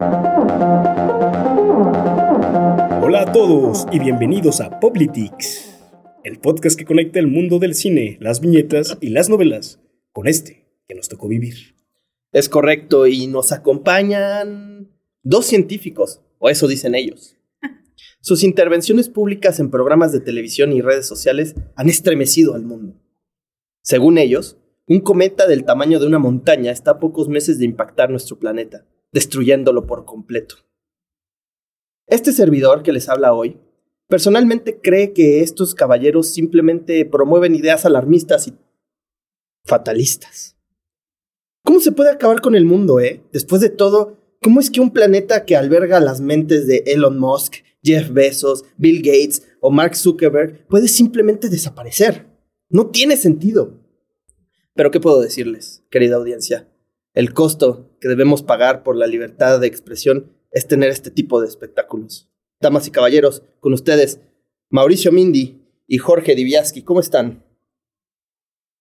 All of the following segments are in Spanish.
Hola a todos y bienvenidos a Poplitics, el podcast que conecta el mundo del cine, las viñetas y las novelas con este que nos tocó vivir. Es correcto, y nos acompañan dos científicos, o eso dicen ellos. Sus intervenciones públicas en programas de televisión y redes sociales han estremecido al mundo. Según ellos, un cometa del tamaño de una montaña está a pocos meses de impactar nuestro planeta, destruyéndolo por completo. Este servidor que les habla hoy, personalmente cree que estos caballeros simplemente promueven ideas alarmistas y fatalistas. ¿Cómo se puede acabar con el mundo, eh? Después de todo, ¿cómo es que un planeta que alberga las mentes de Elon Musk, Jeff Bezos, Bill Gates o Mark Zuckerberg puede simplemente desaparecer? No tiene sentido. Pero ¿qué puedo decirles, querida audiencia? El costo que debemos pagar por la libertad de expresión es tener este tipo de espectáculos. Damas y caballeros, con ustedes, Mauricio Mindy y Jorge Diviaski, ¿cómo están?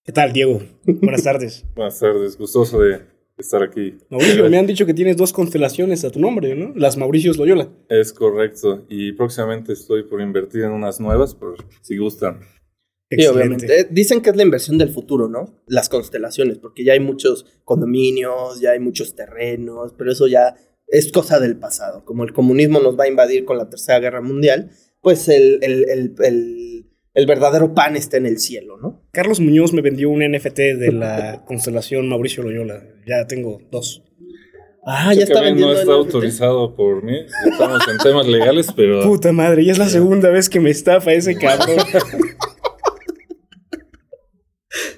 ¿Qué tal, Diego? Buenas tardes. Buenas tardes, gustoso de estar aquí. Mauricio, me han dicho que tienes dos constelaciones a tu nombre, ¿no? Las Mauricios Loyola. Es correcto, y próximamente estoy por invertir en unas nuevas, por si gustan. Sí, obviamente. Eh, Dicen que es la inversión del futuro, ¿no? Las constelaciones, porque ya hay muchos condominios, ya hay muchos terrenos, pero eso ya es cosa del pasado. Como el comunismo nos va a invadir con la Tercera Guerra Mundial, pues el, el, el, el el verdadero pan está en el cielo, ¿no? Carlos Muñoz me vendió un NFT de la constelación Mauricio Loyola. Ya tengo dos. Ah, ya está vendiendo. No está autorizado por mí. Estamos en temas legales, pero. Puta madre, ya es la segunda vez que me estafa ese cabrón.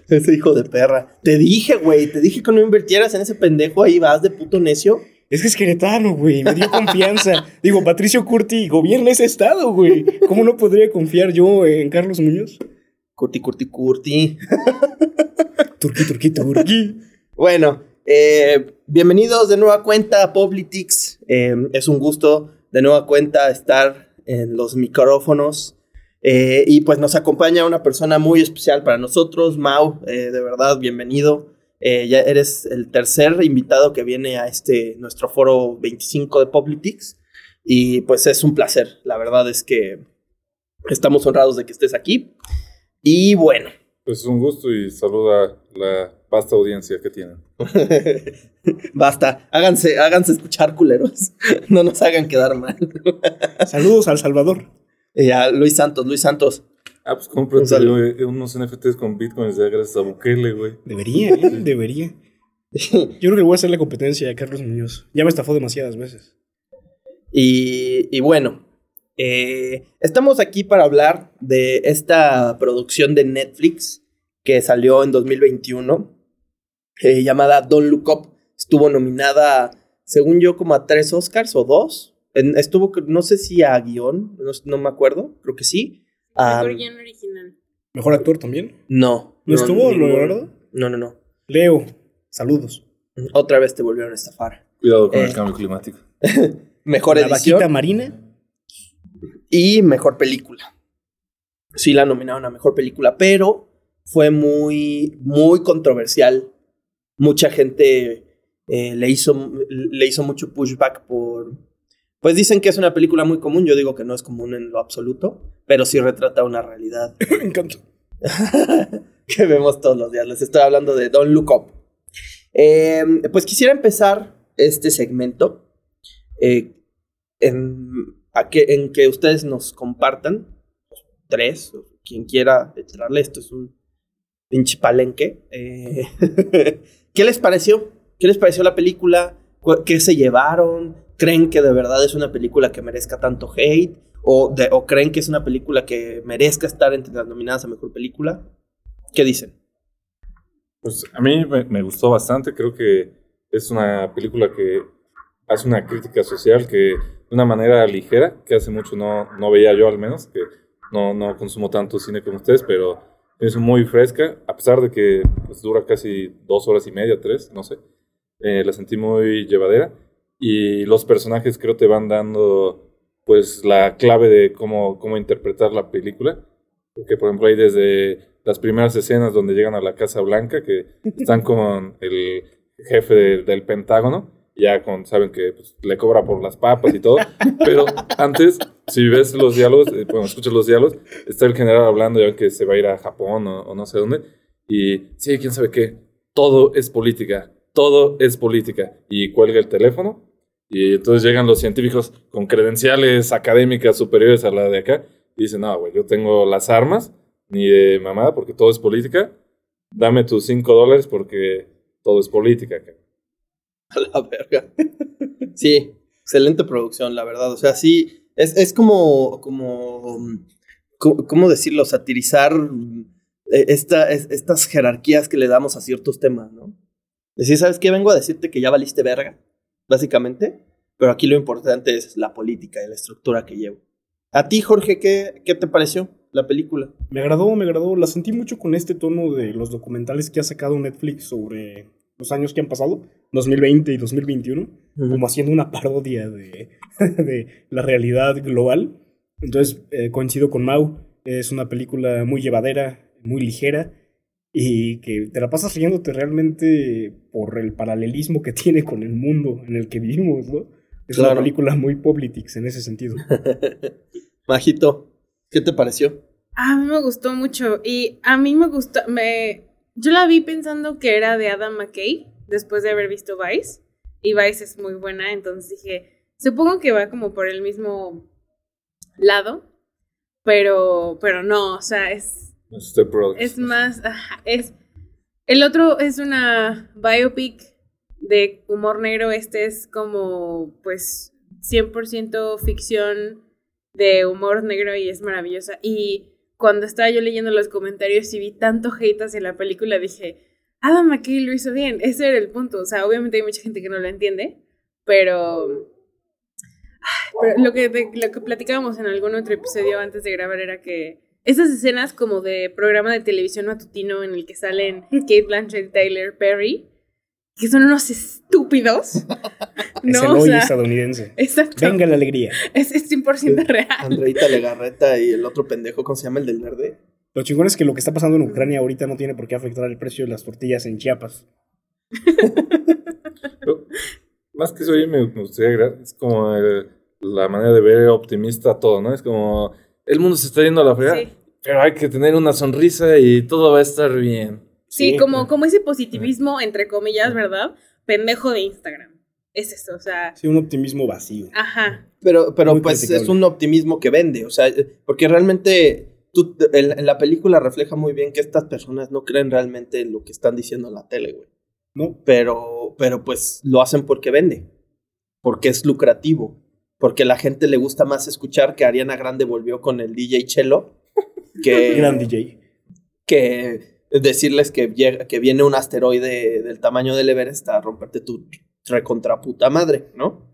ese hijo de perra. Te dije, güey, te dije que no invirtieras en ese pendejo. Ahí vas de puto necio. Es que es queretano, güey. Me dio confianza. Digo, Patricio Curti gobierna ese estado, güey. ¿Cómo no podría confiar yo en Carlos Muñoz? Curti, Curti, Curti. turqui, turqui, turqui. Bueno, eh, bienvenidos de nueva cuenta a Poplitics. Eh, es un gusto de nueva cuenta estar en los micrófonos. Eh, y pues nos acompaña una persona muy especial para nosotros, Mau. de verdad, bienvenido. Eh, ya eres el tercer invitado que viene a este nuestro foro 25 de Politics y pues es un placer. La verdad es que estamos honrados de que estés aquí. Y bueno. Pues un gusto y saluda a la vasta audiencia que tienen. Basta, háganse, háganse escuchar culeros. No nos hagan quedar mal. Saludos al Salvador. Y a Luis Santos, Luis Santos. Ah, pues cómprate unos NFTs con bitcoins ya gracias a Bukele, güey. Debería, ¿eh? Debería. Yo creo que voy a hacer la competencia a Carlos Muñoz. Ya me estafó demasiadas veces. Y, y bueno, eh, estamos aquí para hablar de esta producción de Netflix que salió en 2021, eh, llamada Don't Look Up. Estuvo nominada, según yo, como a tres Oscars o dos. Estuvo, no sé si a guion, no, no me acuerdo, creo que sí. Mejor guion original. ¿Mejor actor también? No. ¿No, estuvo, Leonardo? No, no, no. Leo, saludos. Otra vez te volvieron a estafar. Cuidado con el eh, cambio climático. mejor la edición. vaquita marina. Y mejor película. Sí la nominaron a mejor película, pero fue muy, muy controversial. Mucha gente eh, le, hizo, le hizo mucho pushback por, pues dicen que es una película muy común, yo digo que no es común en lo absoluto, pero sí retrata una realidad. Me encanta. que vemos todos los días. Les estoy hablando de Don't Look Up. Eh, pues quisiera empezar este segmento eh, en, que, en que ustedes nos compartan, tres, quien quiera entrarle, esto es un pinche palenque. Eh, ¿Qué les pareció? ¿Qué les pareció la película? ¿Qué se llevaron? ¿Creen que de verdad es una película que merezca tanto hate? ¿O, creen que es una película que merezca estar entre las nominadas a mejor película? ¿Qué dicen? Pues a mí me, gustó bastante. Creo que es una película que hace una crítica social que de una manera ligera, que hace mucho no, no veía yo al menos, que no, no consumo tanto cine como ustedes, pero es muy fresca, a pesar de que pues, dura casi dos horas y media, tres, no sé. Eh, la sentí muy llevadera y los personajes creo te van dando pues la clave de cómo, cómo interpretar la película. Porque por ejemplo hay desde las primeras escenas donde llegan a la Casa Blanca, que están con el jefe del Pentágono, ya con, saben que pues, le cobra por las papas y todo. Pero antes, si ves los diálogos, eh, bueno, escuchas los diálogos, está el general hablando, ya ven que se va a ir a Japón o, o no sé dónde. Y sí, quién sabe qué. Todo es política. Todo es política. Y cuelga el teléfono. Y entonces llegan los científicos con credenciales académicas superiores a la de acá. Y dicen, no, güey, yo tengo las armas, ni de mamada, porque todo es política. Dame tus cinco dólares porque todo es política. A la verga. Sí, excelente producción, la verdad. O sea, sí, es, es como, como, co- ¿cómo decirlo? Satirizar eh, esta, es- estas jerarquías que le damos a ciertos temas, ¿no? Decir, ¿sabes qué? Vengo a decirte que ya valiste verga, básicamente. Pero aquí lo importante es la política y la estructura que llevo. A ti, Jorge, ¿qué, qué te pareció la película? Me agradó, me agradó. La sentí mucho con este tono de los documentales que ha sacado Netflix sobre los años que han pasado, 2020 y 2021, como haciendo una parodia de, de la realidad global. Entonces, eh, coincido con Mau. Es una película muy llevadera, muy ligera y que te la pasas riéndote realmente por el paralelismo que tiene con el mundo en el que vivimos, ¿no? Es Claro. una película muy politics en ese sentido. Majito, ¿qué te pareció? A mí me gustó mucho y a mí me gustó, me, yo la vi pensando que era de Adam McKay después de haber visto Vice y Vice es muy buena, entonces dije, supongo que va como por el mismo lado, pero, pero no, o sea, es, Es más, es, el otro es una biopic de humor negro, este es como, pues, 100% ficción de humor negro y es maravillosa. Y cuando estaba yo leyendo los comentarios y vi tanto hate hacia la película, dije, Adam McKay lo hizo bien, ese era el punto. O sea, obviamente hay mucha gente que no lo entiende, pero... Pero lo que, lo que platicábamos en algún otro episodio antes de grabar era que esas escenas como de programa de televisión matutino en el que salen Kate Blanchett y Tyler Perry, que son unos estúpidos. es no, el o hoy sea, estadounidense. exacto. Venga la alegría. Es, es 100% real. Andreita Legarreta y el otro pendejo, ¿cómo se llama el del verde? Lo chingón es que lo que está pasando en Ucrania ahorita no tiene por qué afectar el precio de las tortillas en Chiapas. Más que eso, oye, me, me gustaría agregar, es como el- la manera de ver optimista todo, ¿no? Es como, el mundo se está yendo a la fregada, Sí. pero hay que tener una sonrisa y todo va a estar bien. Sí, Sí. como, como ese positivismo, entre comillas, ¿verdad? Pendejo de Instagram. Es eso, o sea, Sí, un optimismo vacío. ajá. Pero, pero Muy pues criticable. es un optimismo que vende, o sea, eh, porque realmente tú, en, en la película refleja muy bien que estas personas no creen realmente en lo que están diciendo en la tele, güey. ¿No? Pero, pero pues lo hacen porque vende, porque es lucrativo, porque a la gente le gusta más escuchar que Ariana Grande volvió con el DJ Chelo que, Gran DJ. que decirles que, llega- que viene un asteroide del tamaño del Everest a romperte tu recontra puta madre, ¿no?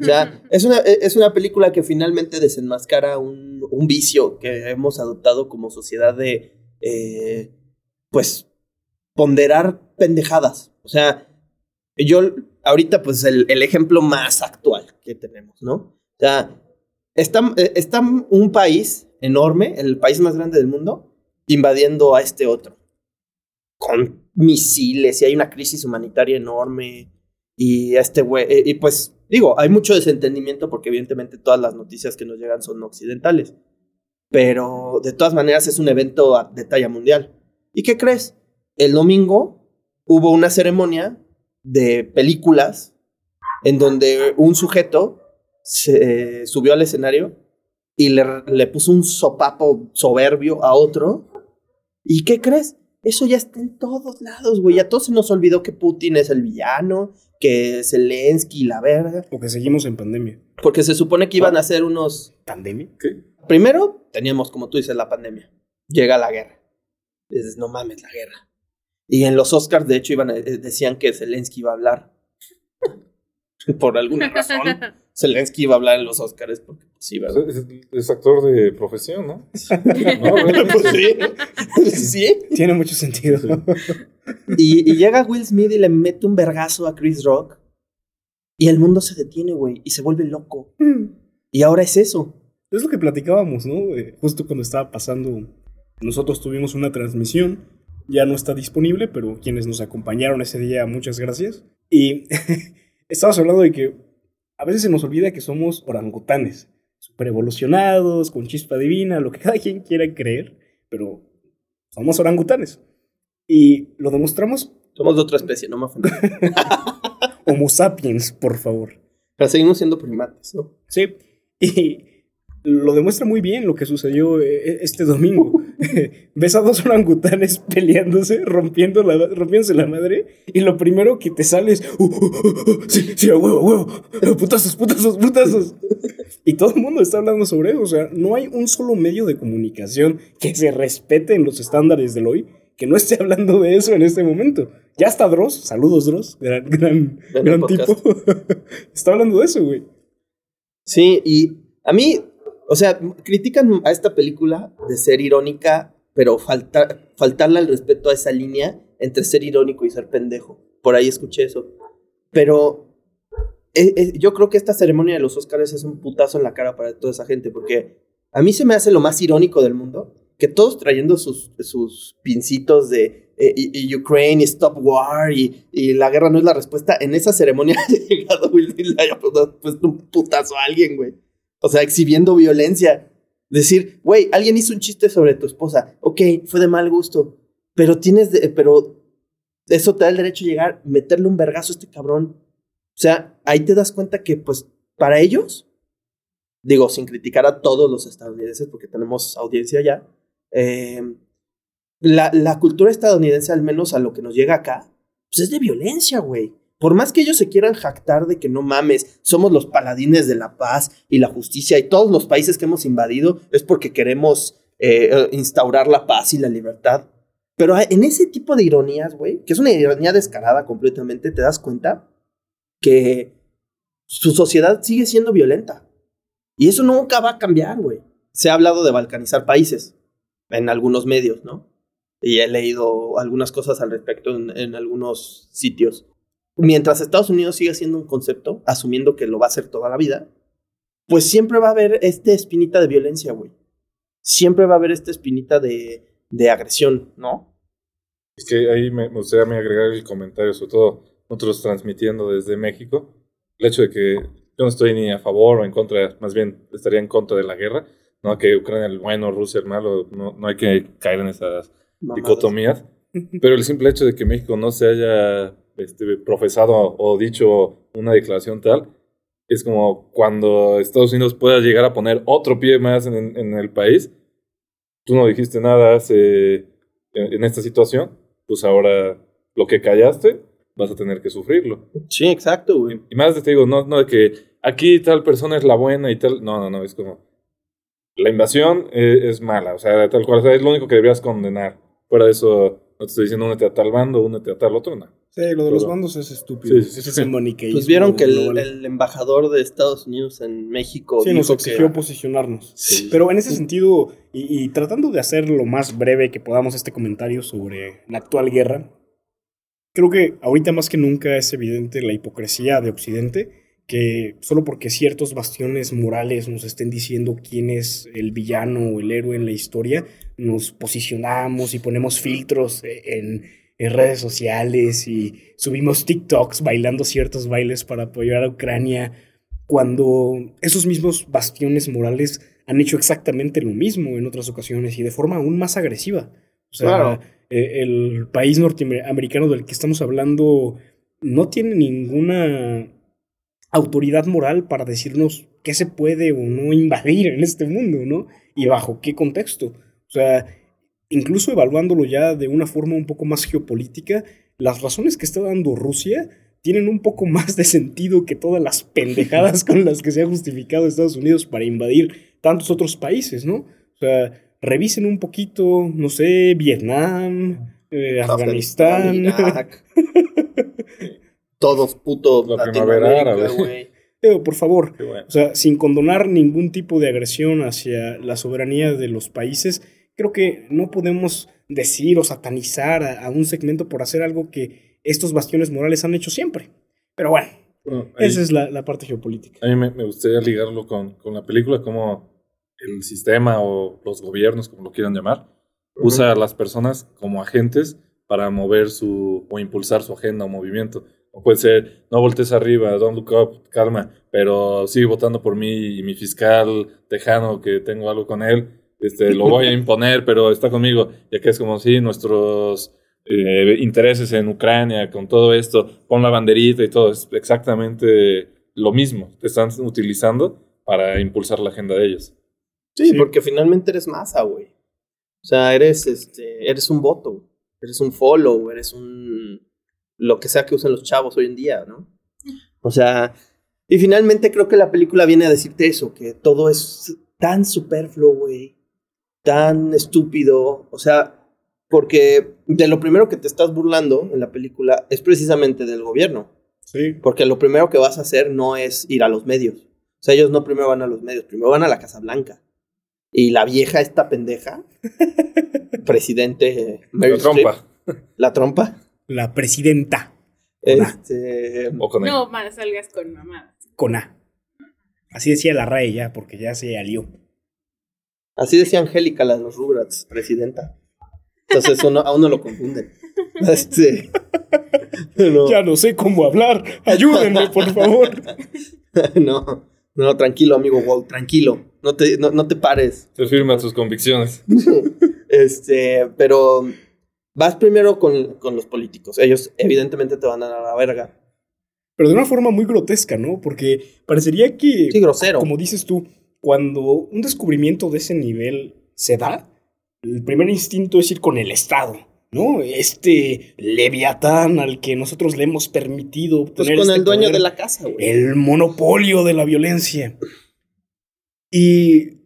O sea, es una, es una película que finalmente desenmascara un, un vicio que hemos adoptado como sociedad de, eh, pues, ponderar pendejadas. O sea, yo ahorita, pues, el, el ejemplo más actual que tenemos, ¿no? O sea, está, eh, está un país enorme, el país más grande del mundo, invadiendo a este otro. Con misiles y hay una crisis humanitaria enorme. Y este güey, eh, y pues digo, hay mucho desentendimiento porque evidentemente todas las noticias que nos llegan son occidentales. Pero de todas maneras es un evento de talla mundial. ¿Y qué crees? El domingo hubo una ceremonia de películas en donde un sujeto se eh, subió al escenario y le, le puso un sopapo soberbio a otro. ¿Y qué crees? Eso ya está en todos lados, güey. A todos se nos olvidó que Putin es el villano, que Zelensky, la verga. O que seguimos en pandemia. Porque se supone que iban a hacer unos... ¿Pandemia? ¿Qué? Primero, teníamos, como tú dices, la pandemia. Llega la guerra. Dices, no mames, la guerra. Y en los Oscars, de hecho, iban a- eh, decían que Zelensky iba a hablar. Por alguna razón, Zelensky iba a hablar en los Oscars porque pues, sí, ¿verdad? Es, es actor de profesión, ¿no? No. Pues sí. sí. Tiene mucho sentido. Y, y llega Will Smith y le mete un vergazo a Chris Rock. Y el mundo se detiene, güey. Y se vuelve loco. Y ahora es eso. Es lo que platicábamos, ¿no? Eh, justo cuando estaba pasando, nosotros tuvimos una transmisión, ya no está disponible, pero quienes nos acompañaron ese día, muchas gracias. Y estabas hablando de que a veces se nos olvida que somos orangutanes, super evolucionados, con chispa divina, lo que cada quien quiera creer, pero somos orangutanes. Y lo demostramos. Somos de otra especie, no me ofendas. Homo sapiens, por favor. Pero seguimos siendo primates, ¿no? Sí. Y lo demuestra muy bien lo que sucedió eh, este domingo. Ves a dos orangutanes peleándose, rompiendo la, rompiéndose la madre, y lo primero que te sale es, uh, uh, uh, sí, sí, a huevo, a huevo, putazos, putazos, putazos. Y todo el mundo está hablando sobre eso. O sea, no hay un solo medio de comunicación que se respete en los estándares del hoy que no esté hablando de eso en este momento. Ya está Dross, saludos Dross, gran, gran, gran tipo. está hablando de eso, güey. Sí, y a mí, o sea, critican a esta película de ser irónica, pero falta, faltarle al respeto a esa línea entre ser irónico y ser pendejo. Por ahí escuché eso. Pero eh, eh, yo creo que esta ceremonia de los Oscars es un putazo en la cara para toda esa gente, porque a mí se me hace lo más irónico del mundo, que todos trayendo sus, pincitos de eh, y, Ukraine, Stop War y, y, la guerra no es la respuesta, en esa ceremonia ha llegado Will Smith le haya puesto un putazo a alguien, güey. O sea, exhibiendo violencia. Decir, güey, alguien hizo un chiste sobre tu esposa. Ok, fue de mal gusto. Pero tienes, de, pero eso te da el derecho a llegar, meterle un vergazo a este cabrón. O sea, ahí te das cuenta que, pues, para ellos, digo, sin criticar a todos los estadounidenses, porque tenemos audiencia ya, eh, la, la cultura estadounidense, al menos a lo que nos llega acá, pues es de violencia, güey por más que ellos se quieran jactar de que no mames, somos los paladines de la paz y la justicia y todos los países que hemos invadido es porque queremos eh, eh, instaurar la paz y la libertad. Pero en ese tipo de ironías, güey, que es una ironía descarada completamente, te das cuenta que su sociedad sigue siendo violenta. Y eso nunca va a cambiar, güey. Se ha hablado de balcanizar países en algunos medios, ¿no? Y he leído algunas cosas al respecto en algunos sitios mientras Estados Unidos siga siendo un concepto, asumiendo que lo va a hacer toda la vida, pues siempre va a haber esta espinita de violencia, güey. Siempre va a haber esta espinita de, de agresión, ¿no? Es que ahí me, gustaría agregar el comentario, sobre todo nosotros transmitiendo desde México, el hecho de que yo no estoy ni a favor o en contra, más bien estaría en contra de la guerra, no que Ucrania el bueno, Rusia el malo, no, no hay que caer en esas dicotomías, pero el simple hecho de que México no se haya este, profesado o dicho una declaración tal, es como cuando Estados Unidos pueda llegar a poner otro pie más en, en el país. Tú no dijiste nada hace, en, esta situación, pues ahora lo que callaste vas a tener que sufrirlo. Sí, exacto, güey. Y, más te digo, no, no de que aquí tal persona es la buena y tal. No, no, no, es como. La invasión es, es mala, o sea, tal cual, es lo único que deberías condenar. Fuera de eso, no te estoy diciendo únete a tal bando, únete a tal otro, no. Sí, lo de los bandos es estúpido. Sí, sí, sí, Pues vieron que el, embajador de Estados Unidos en México. Sí, nos exigió posicionarnos. Pero en ese sentido, y, y, tratando de hacer lo más breve que podamos este comentario sobre la actual guerra, creo que ahorita más que nunca es evidente la hipocresía de Occidente que solo porque ciertos bastiones morales nos estén diciendo quién es el villano o el héroe en la historia, nos posicionamos y ponemos filtros en, redes sociales y subimos TikToks bailando ciertos bailes para apoyar a Ucrania, cuando esos mismos bastiones morales han hecho exactamente lo mismo en otras ocasiones y de forma aún más agresiva. O sea, eh, el país norteamericano del que estamos hablando no tiene ninguna autoridad moral para decirnos qué se puede o no invadir en este mundo, ¿no? Y bajo qué contexto. O sea, incluso evaluándolo ya de una forma un poco más geopolítica, las razones que está dando Rusia tienen un poco más de sentido que todas las pendejadas con las que se ha justificado Estados Unidos para invadir tantos otros países, ¿no? O sea, revisen un poquito, no sé, Vietnam, eh, Afganistán. todos puto la primavera árabe. por favor, o sea, sin condonar ningún tipo de agresión hacia la soberanía de los países, creo que no podemos decir o satanizar a, un segmento por hacer algo que estos bastiones morales han hecho siempre. Pero bueno, esa es la, parte geopolítica. A mí me, gustaría ligarlo con, con, la película, como el sistema o los gobiernos, como lo quieran llamar, usa a las personas como agentes para mover su o impulsar su agenda o movimiento O puede ser, no voltees arriba, don't look up, calma, pero sigue votando por mí y mi fiscal tejano, que tengo algo con él, este, lo voy a imponer, pero está conmigo. Y acá es como si nuestros eh, intereses en Ucrania, con todo esto, pon la banderita y todo, es exactamente lo mismo. Te están utilizando para impulsar la agenda de ellos. Sí, porque finalmente eres masa, güey. O sea, eres, este, eres un voto, eres un follow, eres un... lo que sea que usen los chavos hoy en día, ¿no? O sea, y finalmente creo que la película viene a decirte eso, que todo es tan superfluo, güey, tan estúpido, o sea, porque de lo primero que te estás burlando en la película es precisamente del gobierno. Sí. Porque lo primero que vas a hacer no es ir a los medios. O sea, ellos no primero van a los medios, primero van a la Casa Blanca. Y la vieja, esta pendeja, presidente Meryl La trompa. La trompa, La presidenta. este, O con él. No, más salgas con mamadas. Con A. Así decía la RAE ya, porque ya se alió. así decía Angélica, la de los Rugrats, presidenta. Entonces uno, a uno lo confunden. Este, no, Ya no sé cómo hablar. Ayúdenme, por favor. no, no, tranquilo, amigo Walt, tranquilo. No te, no, no te pares. Se firma tus convicciones. Este, pero vas primero con, con los políticos. Ellos evidentemente te van a dar la verga. Pero de una forma muy grotesca, ¿no? Porque parecería que, Sí, grosero. como dices tú, cuando un descubrimiento de ese nivel se da, el primer instinto es ir con el Estado, ¿no? Este leviatán al que nosotros le hemos permitido Pues obtener con este el dueño poder, de la casa, güey. el monopolio de la violencia. Y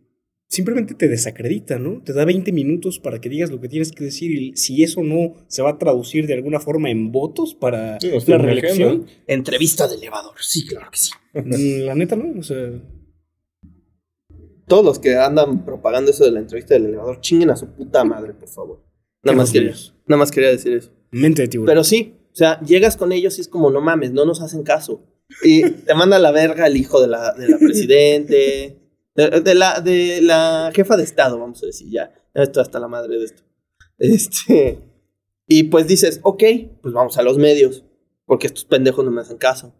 simplemente te desacredita, ¿no? Te da 20 minutos para que digas lo que tienes que decir y si eso no se va a traducir de alguna forma en votos para Sí, la reelección. Entrevista de elevador. Sí, claro que sí. Mm, La neta, ¿no? O sea, Todos los que andan propagando eso de la entrevista del elevador, chinguen a su puta madre, por favor. Nada más, quería, nada más quería decir eso. mente de tiburón. Pero sí, o sea, llegas con ellos y es como, no mames, no nos hacen caso. Y te manda a la verga el hijo de la, de la presidente, de, la, de la jefa de Estado, vamos a decir, ya. Estoy hasta la madre de esto. Este, y pues dices, ok, pues vamos a los medios, porque estos pendejos no me hacen caso.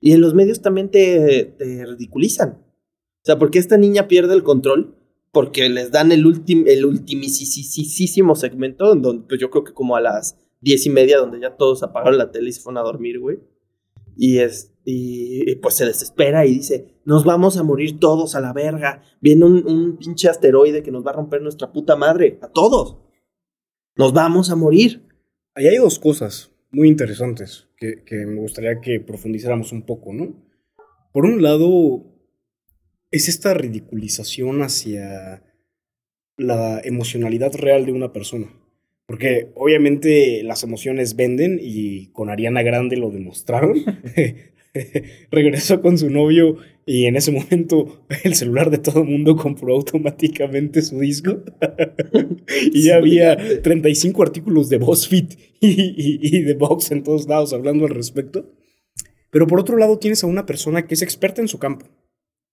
Y en los medios también te, te ridiculizan. O sea, porque esta niña pierde el control porque les dan el, ultim, el ultimisísimo segmento, en donde pues yo creo que como a las diez y media, donde ya todos apagaron la tele y se fueron a dormir, güey. Y, es, y, pues se desespera y dice, nos vamos a morir todos a la verga. Viene un, un pinche asteroide que nos va a romper nuestra puta madre. A todos. Nos vamos a morir. Ahí hay dos cosas muy interesantes que, que me gustaría que profundizáramos un poco, ¿no? Por un lado, es esta ridiculización hacia la emocionalidad real de una persona. Porque obviamente las emociones venden y con Ariana Grande lo demostraron. Regresó con su novio y en ese momento el celular de todo el mundo compró automáticamente su disco. y ya había 35 artículos de BuzzFeed y, y, y de Vox en todos lados hablando al respecto. Pero por otro lado tienes a una persona que es experta en su campo,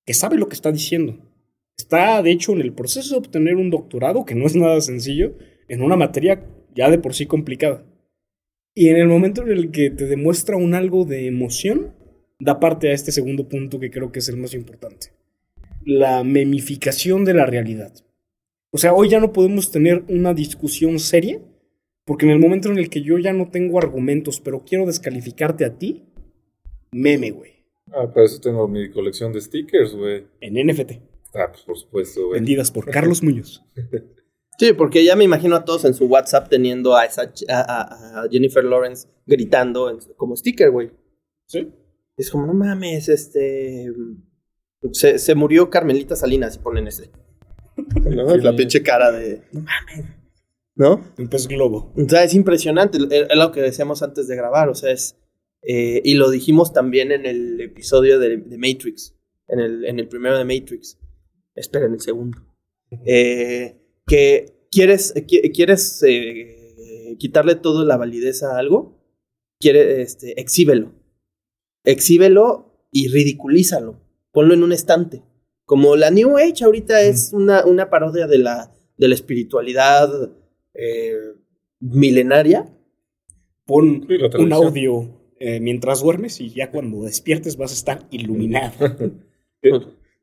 que sabe lo que está diciendo. Está, de hecho, en el proceso de obtener un doctorado, que no es nada sencillo, en una materia ya de por sí complicada. Y en el momento en el que te demuestra un algo de emoción, da parte a este segundo punto que creo que es el más importante. La memificación de la realidad. O sea, hoy ya no podemos tener una discusión seria, porque en el momento en el que yo ya no tengo argumentos, pero quiero descalificarte a ti, meme, güey. Ah, para eso tengo mi colección de stickers, güey. En NFT, Ah, pues por supuesto, güey. vendidas por Carlos Muñoz. Sí, porque ya me imagino a todos en su WhatsApp teniendo a, esa, a, Jennifer Lawrence gritando en- como sticker, güey. ¿Sí? Es como, no mames, este. Se, se murió Carmelita Salinas y ponen ese. ¿No? Sí. La pinche cara de. No mames. ¿No? Un pez globo. O sea, es impresionante. Es es lo que decíamos antes de grabar. O sea, es. eh, y lo dijimos también en el episodio de, de Matrix. En el, en el primero de Matrix. Esperen el segundo. Eh, que quieres, qui- quieres eh, quitarle toda la validez a algo. Quiere, este, exhíbelo. Exhíbelo y ridiculízalo. Ponlo en un estante. Como la New Age ahorita es una, una parodia de la, de la espiritualidad eh, milenaria. Pon Sí, un audio eh, mientras duermes y ya cuando despiertes vas a estar iluminado. Que-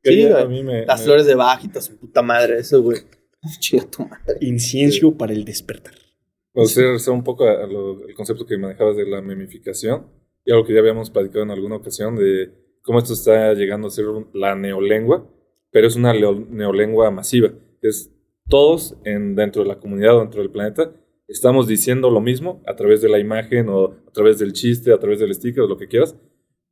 que Sí, a güey. mí me- Las me- flores de bajita, su puta madre, eso, güey. Chinga tu madre. Incienso para el despertar. Me gustaría regresar un poco a- lo- el concepto que manejabas de la memificación y algo que ya habíamos platicado en alguna ocasión de cómo esto está llegando a ser un- la neolengua, pero es una leo- neolengua masiva. Es todos en, dentro de la comunidad o dentro del planeta estamos diciendo lo mismo a través de la imagen o a través del chiste, a través del sticker, lo que quieras,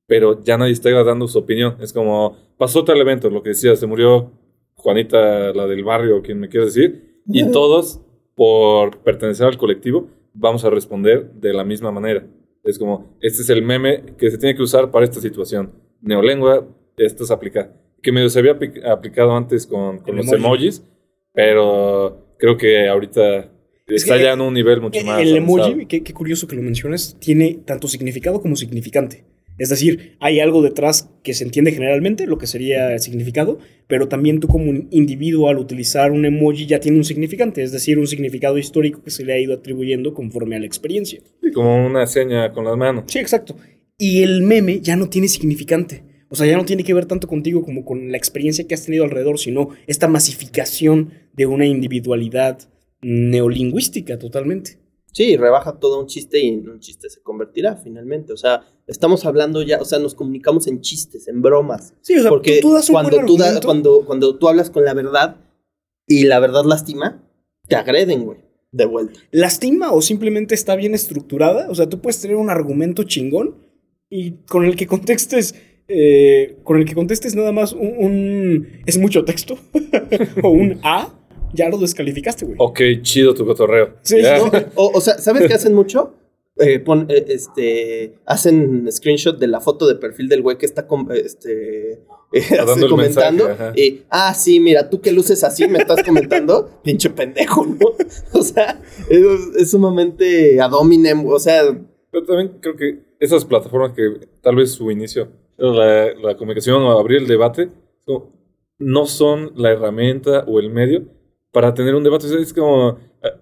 pero ya nadie está dando su opinión. Es como, pasó tal evento, lo que decía, se murió Juanita, la del barrio, quien me quiere decir, y todos, por pertenecer al colectivo, vamos a responder de la misma manera. Es como, este es el meme que se tiene que usar para esta situación. Neolengua, esto se aplica. Que medio se había apli- aplicado antes con, con El los emoji. emojis, pero creo que ahorita Es está que ya en un nivel mucho más El avanzado. emoji, qué, qué curioso que lo mencionas, tiene tanto significado como significante. Es decir, hay algo detrás que se entiende generalmente, lo que sería el significado, pero también tú como un individuo al utilizar un emoji ya tiene un significante, es decir, un significado histórico que se le ha ido atribuyendo conforme a la experiencia. Sí, como una seña con las manos. Sí, exacto. Y el meme ya no tiene significante. O sea, ya no tiene que ver tanto contigo como con la experiencia que has tenido alrededor, sino esta masificación de una individualidad neolingüística totalmente. Sí, rebaja todo un chiste y en un chiste se convertirá finalmente. O sea, estamos hablando ya, o sea, nos comunicamos en chistes, en bromas. Sí, o sea, Porque tú, tú das un cuando, buen tú da- cuando, cuando tú hablas con la verdad y la verdad lastima, te agreden, güey, de vuelta. lastima o simplemente está bien estructurada. O sea, tú puedes tener un argumento chingón y con el que contestes, eh, con el que contestes nada más un, un- es mucho texto o un A, ya lo descalificaste, güey. Ok, chido tu cotorreo. Sí, Ya. ¿no? O, o sea, ¿sabes qué hacen mucho? Eh, pon- eh, este, hacen screenshot de la foto de perfil del güey que está com- este, eh, comentando. mensaje, y, ah, sí, mira, tú que luces así me estás comentando. Pinche pendejo, ¿no? O sea, es, es sumamente ad hominem. O sea, Pero también creo que esas plataformas que tal vez su inicio, la, la comunicación o abrir el debate, no- no son la herramienta o el medio para tener un debate. O sea, es como ah,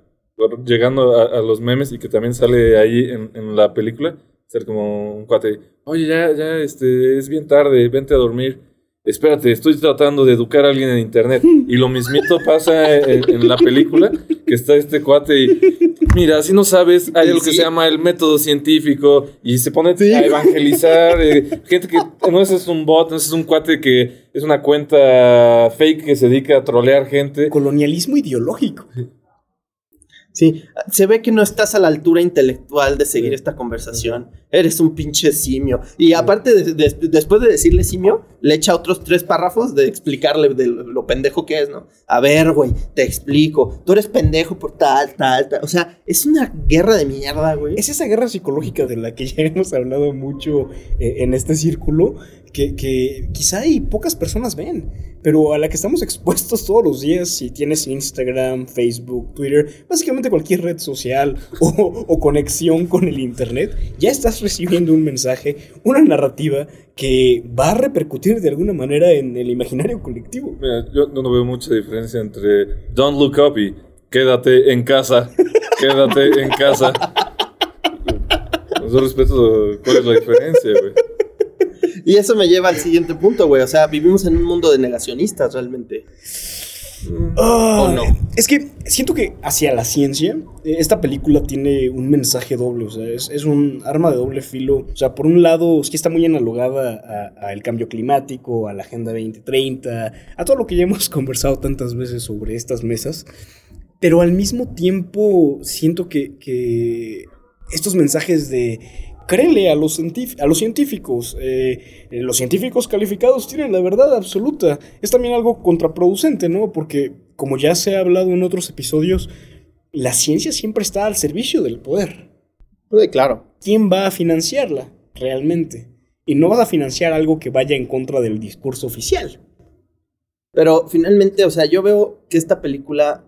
llegando a, a los memes y que también sale ahí en, en la película, ser como un cuate, oye, ya, ya, este, es bien tarde, vente a dormir. Espérate, estoy tratando de educar a alguien en internet. Y lo mismito pasa en, en la película, que está este cuate y, mira, si no sabes, hay algo que se llama el método científico y se pone a evangelizar. eh, gente que no ese es un bot, no es un cuate que es una cuenta fake que se dedica a trolear gente. Colonialismo ideológico. sí, se ve que no estás a la altura intelectual de seguir esta conversación. Eres un pinche simio. Y aparte, de- de- después de decirle simio, le echa otros tres párrafos de explicarle de lo, lo pendejo que es, ¿no? A ver, güey, te explico. Tú eres pendejo por tal, tal, tal. O sea, es una guerra de mierda, güey. Es esa guerra psicológica de la que ya hemos hablado mucho eh, en este círculo, que, que quizá hay pocas personas ven, pero a la que estamos expuestos todos los días, si tienes Instagram, Facebook, Twitter, básicamente cualquier red social o, o conexión con el Internet, ya estás recibiendo un mensaje, una narrativa que va a repercutir de alguna manera en el imaginario colectivo. Mira, yo no veo mucha diferencia entre don't look up y quédate en casa. Quédate en casa. Yo respeto cuál es la diferencia, güey. Y eso me lleva al siguiente punto, güey. O sea, vivimos en un mundo de negacionistas realmente. Ah, ¿O no? Es que siento que hacia la ciencia, eh, esta película tiene un mensaje doble, o sea, es, es un arma de doble filo. O sea, por un lado, sí está muy analogada a- al cambio climático, a la Agenda 2030, a todo lo que ya hemos conversado tantas veces sobre estas mesas, pero al mismo tiempo siento que, que estos mensajes de créele a los, científ- a los científicos. eh, eh, los científicos calificados tienen la verdad absoluta. Es también algo contraproducente, ¿no? Porque, como ya se ha hablado en otros episodios, la ciencia siempre está al servicio del poder. Sí, claro. ¿Quién va a financiarla realmente? Y no vas a financiar algo que vaya en contra del discurso oficial. Pero finalmente, o sea, yo veo que esta película,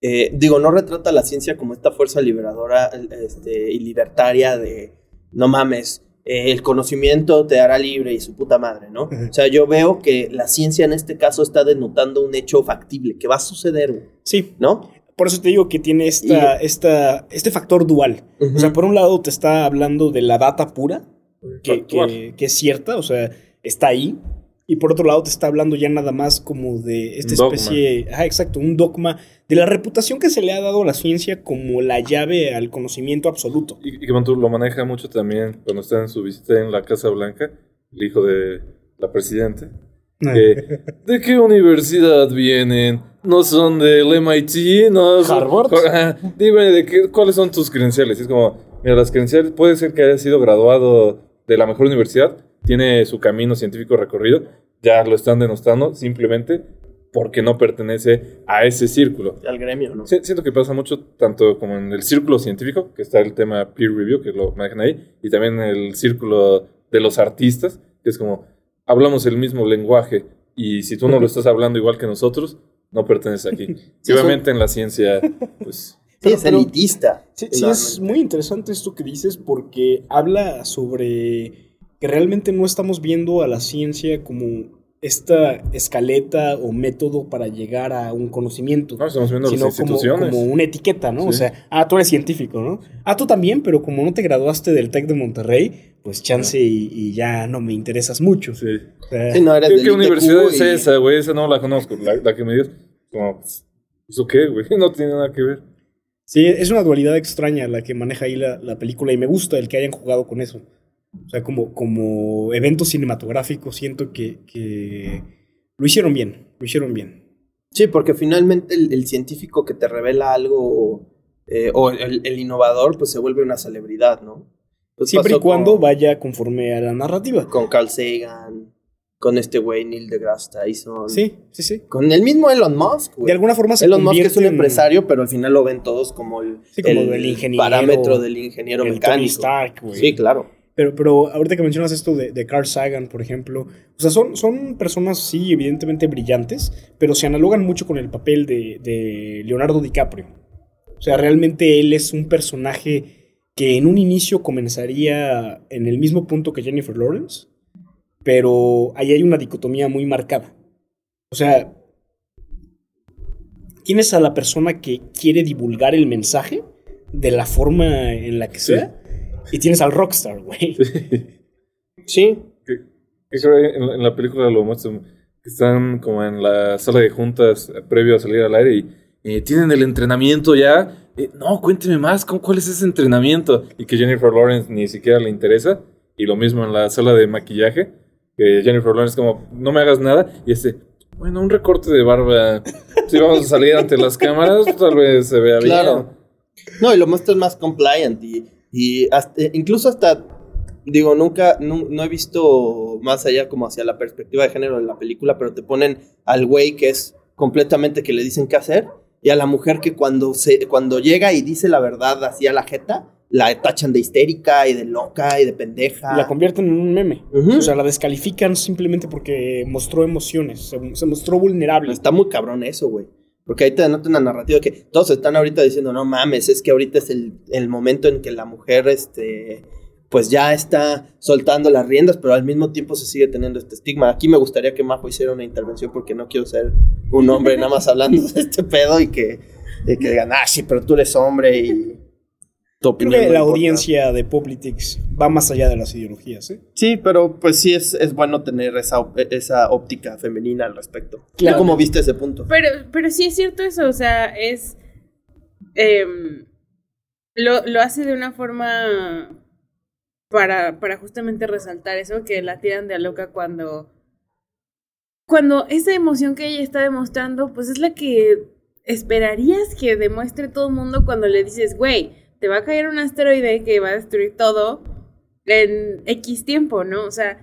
eh, digo, no retrata la ciencia como esta fuerza liberadora este, y libertaria de, no mames, eh, el conocimiento te hará libre y su puta madre, ¿no? O sea, yo veo que la ciencia en este caso está denotando un hecho factible, que va a suceder, Sí, ¿no? por eso te digo que tiene esta, esta, este factor dual. O sea, por un lado te está hablando de la data pura, que, que- que es cierta, o sea, está ahí. Y por otro lado te está hablando ya nada más como de esta dogma. especie, ah, exacto, un dogma de la reputación que se le ha dado a la ciencia como la llave al conocimiento absoluto. Y, y que Montu lo maneja mucho también cuando está en su visita en la Casa Blanca, el hijo de la presidenta. que, ¿De qué universidad vienen? ¿No son del MIT? ¿No son- Harvard. Dime, ¿de qué, ¿cuáles son tus credenciales? Y es como, mira, las credenciales puede ser que haya sido graduado de la mejor universidad, tiene su camino científico recorrido, ya lo están denostando simplemente porque no pertenece a ese círculo. Al gremio, ¿no? Siento que pasa mucho tanto como en el círculo científico, que está el tema peer review, que lo manejan ahí, y también en el círculo de los artistas, que es como, hablamos el mismo lenguaje, y si tú no lo estás hablando igual que nosotros, no perteneces aquí. Sí, Y obviamente en la ciencia, pues... Sí, es pero- elitista. Sí, sí, es muy interesante esto que dices porque habla sobre que realmente no estamos viendo a la ciencia como esta escaleta o método para llegar a un conocimiento. No, estamos viendo sino las como, instituciones. como una etiqueta, ¿no? O sea, ah, tú eres científico, ¿no? Ah, tú también, pero como no te graduaste del TEC de Monterrey, pues chance y, y ya no me interesas mucho. Sí. O sea, Sí, no, eres ¿Qué, universidad es y- esa, güey? Esa no la conozco. La, la que me digas, como, pues, ¿eso qué, güey? No tiene nada que ver. Sí, es una dualidad extraña la que maneja ahí la, la película y me gusta el que hayan jugado con eso. O sea, como, como evento cinematográfico siento que, que lo hicieron bien, lo hicieron bien. Sí, porque finalmente el, el científico que te revela algo eh, o el, el innovador, pues se vuelve una celebridad, ¿no? Pues Siempre y cuando con, vaya conforme a la narrativa. con Carl Sagan, con este güey Neil deGrasse Tyson. Sí, sí, sí. Con el mismo Elon Musk, güey. De alguna forma se Elon Musk es un en empresario, pero al final lo ven todos como el, Sí, como el ingeniero, parámetro del ingeniero Tony mecánico. Stark, güey. Sí, claro. Pero, pero ahorita que mencionas esto de, de Carl Sagan, por ejemplo, o sea, son, son personas, sí, evidentemente brillantes, pero se analogan mucho con el papel de, de Leonardo DiCaprio. O sea, realmente él es un personaje que en un inicio comenzaría en el mismo punto que Jennifer Lawrence, pero ahí hay una dicotomía muy marcada. O sea, tienes a la persona que quiere divulgar el mensaje de la forma en la que sea, y tienes al rockstar, güey. Sí. Que, que creo en, la- en la película lo muestran que están como en la sala de juntas eh, previo a salir al aire y eh, tienen el entrenamiento ya. Eh, no, cuénteme más, ¿cómo- ¿cuál es ese entrenamiento? Y que Jennifer Lawrence ni siquiera le interesa. Y lo mismo en la sala de maquillaje, que Jennifer Lawrence como, no me hagas nada. Y este, bueno, un recorte de barba. Si vamos a salir ante las cámaras, tal vez se vea Claro. bien. No, y lo muestran más compliant y, y hasta- incluso hasta, digo, nunca, no, no he visto más allá como hacia la perspectiva de género de la película, pero te ponen al güey que es completamente que le dicen qué hacer y a la mujer que cuando, se, cuando llega y dice la verdad así a la jeta, la tachan de histérica y de loca y de pendeja. La convierten en un meme. O sea, la descalifican simplemente porque mostró emociones, se, se mostró vulnerable. Está muy cabrón eso, güey. Porque te denota una narrativa que todos están ahorita diciendo, no mames, es que ahorita es el, el momento en que la mujer, este, pues ya está soltando las riendas, pero al mismo tiempo se sigue teniendo este estigma. Aquí me gustaría que Majo hiciera una intervención porque no quiero ser un hombre nada más hablando de este pedo y que, y que digan, ah, sí, pero tú eres hombre y Creo que la importa". audiencia de Politics va más allá de las ideologías, ¿eh? Sí, pero pues sí es, es bueno tener esa, op- esa óptica femenina al respecto. Claro. ¿Tú cómo viste ese punto? Pero, pero sí es cierto eso, o sea, es. em, lo, lo hace de una forma para, para justamente resaltar eso, que la tiran de a loca cuando. Cuando esa emoción que ella está demostrando, pues es la que esperarías que demuestre todo el mundo cuando le dices, güey, te va a caer un asteroide que va a destruir todo en X tiempo, ¿no? O sea.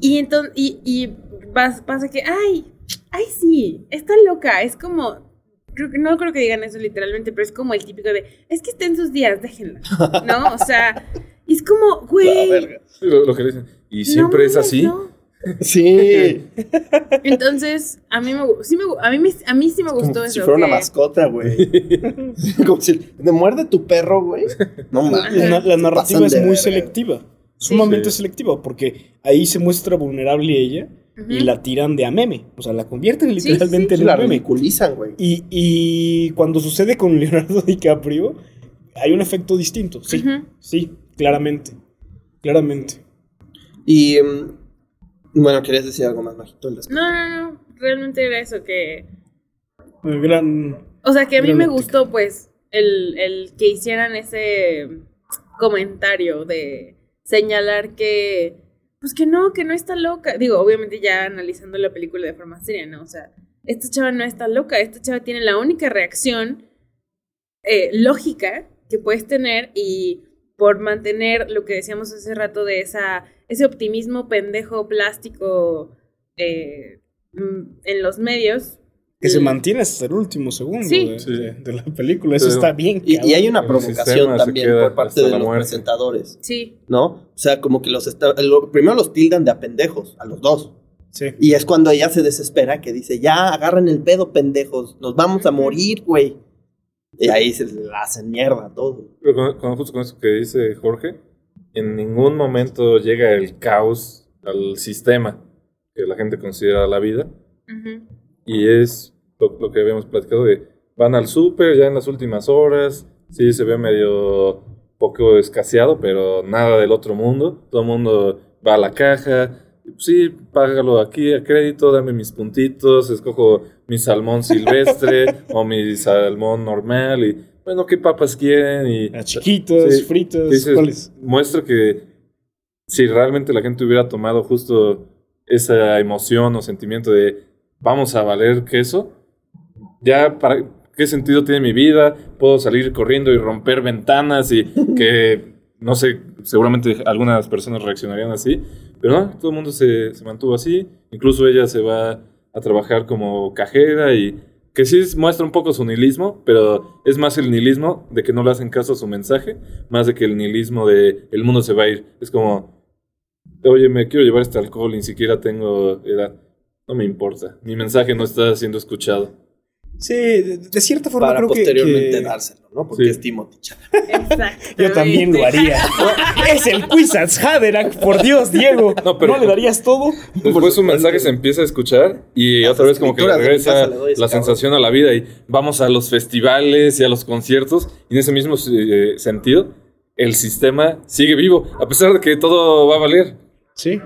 Y entonces. Y, y vas- pasa que, ay, Ay, sí, está loca. Es como. Creo no creo que digan eso literalmente, pero es como el típico de. Es que está en sus días, déjenla. ¿No? O sea, es como, güey. Lo, lo que dicen. ¿Y no siempre es así? no. Sí. Entonces, a mí, me, sí me, a, mí, a mí sí me gustó Como eso. si fuera una mascota, güey. Como si te muerde tu perro, güey. No mames. La, narrativa es muy selectiva, sumamente Sí. selectiva, porque ahí se muestra vulnerable ella y la tiran de a meme, o sea, la convierten sí, literalmente Sí, en la meme. ridiculizan, güey. Y, y cuando sucede con Leonardo DiCaprio, hay un efecto distinto, sí, sí, claramente. Claramente. Y mm, bueno, ¿querías decir algo más, Majito? No, no, no. Realmente era eso que. El gran. O sea, que a mí me óptica. gustó, pues, el, el que hicieran ese comentario de señalar que. Pues que no, que no está loca. Digo, obviamente ya analizando la película de forma seria, ¿no? O sea, esta chava no está loca. Esta chava tiene la única reacción eh, lógica que puedes tener y por mantener lo que decíamos hace rato de esa, ese optimismo pendejo plástico eh, mm, en los medios. Que se Mm. mantiene hasta el último segundo Sí. de, Sí. de- de la película. Eso Pero- está bien. Y, y hay una provocación también por parte de los muerte. presentadores, Sí, ¿no? O sea, como que los está, lo- primero los tildan de a pendejos, a los dos. Sí. Y es cuando ella se desespera que dice, ya, agarren el pedo, pendejos, nos vamos a morir, güey. Y ahí se la hacen mierda a todo. Pero con, con- justo con eso que dice Jorge, en ningún momento llega el caos al sistema que la gente considera la vida. Y es lo, lo que habíamos platicado de, van al súper ya en las últimas horas, sí se ve medio poco escaseado, pero nada del otro mundo. Todo el mundo va a la caja, sí, págalo aquí a crédito, dame mis puntitos, escojo mi salmón silvestre o mi salmón normal y, bueno, ¿qué papas quieren? Y Las chiquitas, Sí, fritas, dices, ¿cuáles? muestra que si realmente la gente hubiera tomado justo esa emoción o sentimiento de vamos a valer queso, ya para qué sentido tiene mi vida, puedo salir corriendo y romper ventanas y que no sé, seguramente algunas personas reaccionarían así, pero no, todo el mundo se, se mantuvo así, incluso ella se va a trabajar como cajera y que sí muestra un poco su nihilismo, pero es más el nihilismo de que no le hacen caso a su mensaje, más de que el nihilismo de el mundo se va a ir. Es como, oye, me quiero llevar este alcohol, ni siquiera tengo edad. No me importa, mi mensaje no está siendo escuchado. Sí, de, de cierta forma Para creo que- posteriormente que... dárselo, ¿no? Porque Sí. es Timothy. Yo también lo haría. es el Quizats Haderach, por Dios, Diego. No, pero- ¿No le darías todo? Después su mensaje se empieza a escuchar y Las otra vez como que le regresa le la cabrón. sensación a la vida y vamos a los festivales y a los conciertos y en ese mismo eh, sentido el sistema sigue vivo a pesar de que todo va a valer. Sí.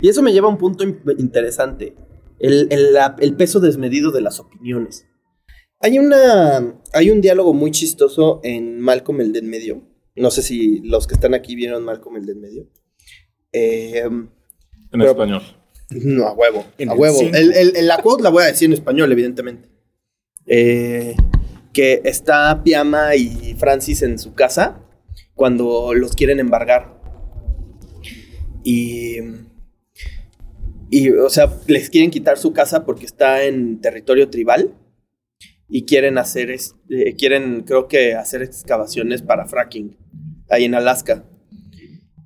Y eso me lleva a un punto in- interesante. El, el- la- el peso desmedido de las opiniones. Hay una. Hay un diálogo muy chistoso en Malcolm el del medio. No sé si los que están aquí vieron Malcolm el del medio. Eh, En Pero- español. no, a huevo. En a huevo. cinco. El, el- el- la quote la voy a decir en español, evidentemente. Eh, que está Piama y Francis en su casa cuando los quieren embargar. Y. Y, o sea, les quieren quitar su casa porque está en territorio tribal. Y quieren hacer, eh, quieren, creo que, hacer excavaciones para fracking. Ahí en Alaska.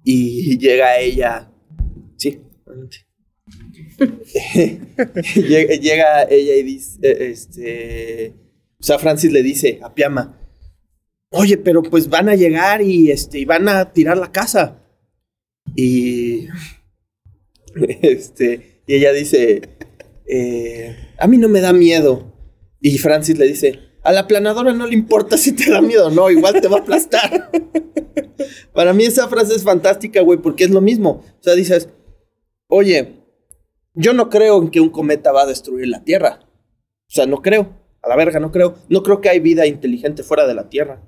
Y llega ella. Sí, llega, llega ella y dice, eh, este, o sea, Francis le dice a Piama, oye, pero pues van a llegar y, este, y van a tirar la casa. Y, este, y ella dice, eh, a mí no me da miedo. Y Francis le dice, a la planadora no le importa si te da miedo o no, igual te va a aplastar. Para mí esa frase es fantástica, güey, porque es lo mismo. O sea, dices, oye, yo no creo en que un cometa va a destruir la Tierra. O sea, no creo. A la verga, no creo. No creo que hay vida inteligente fuera de la Tierra.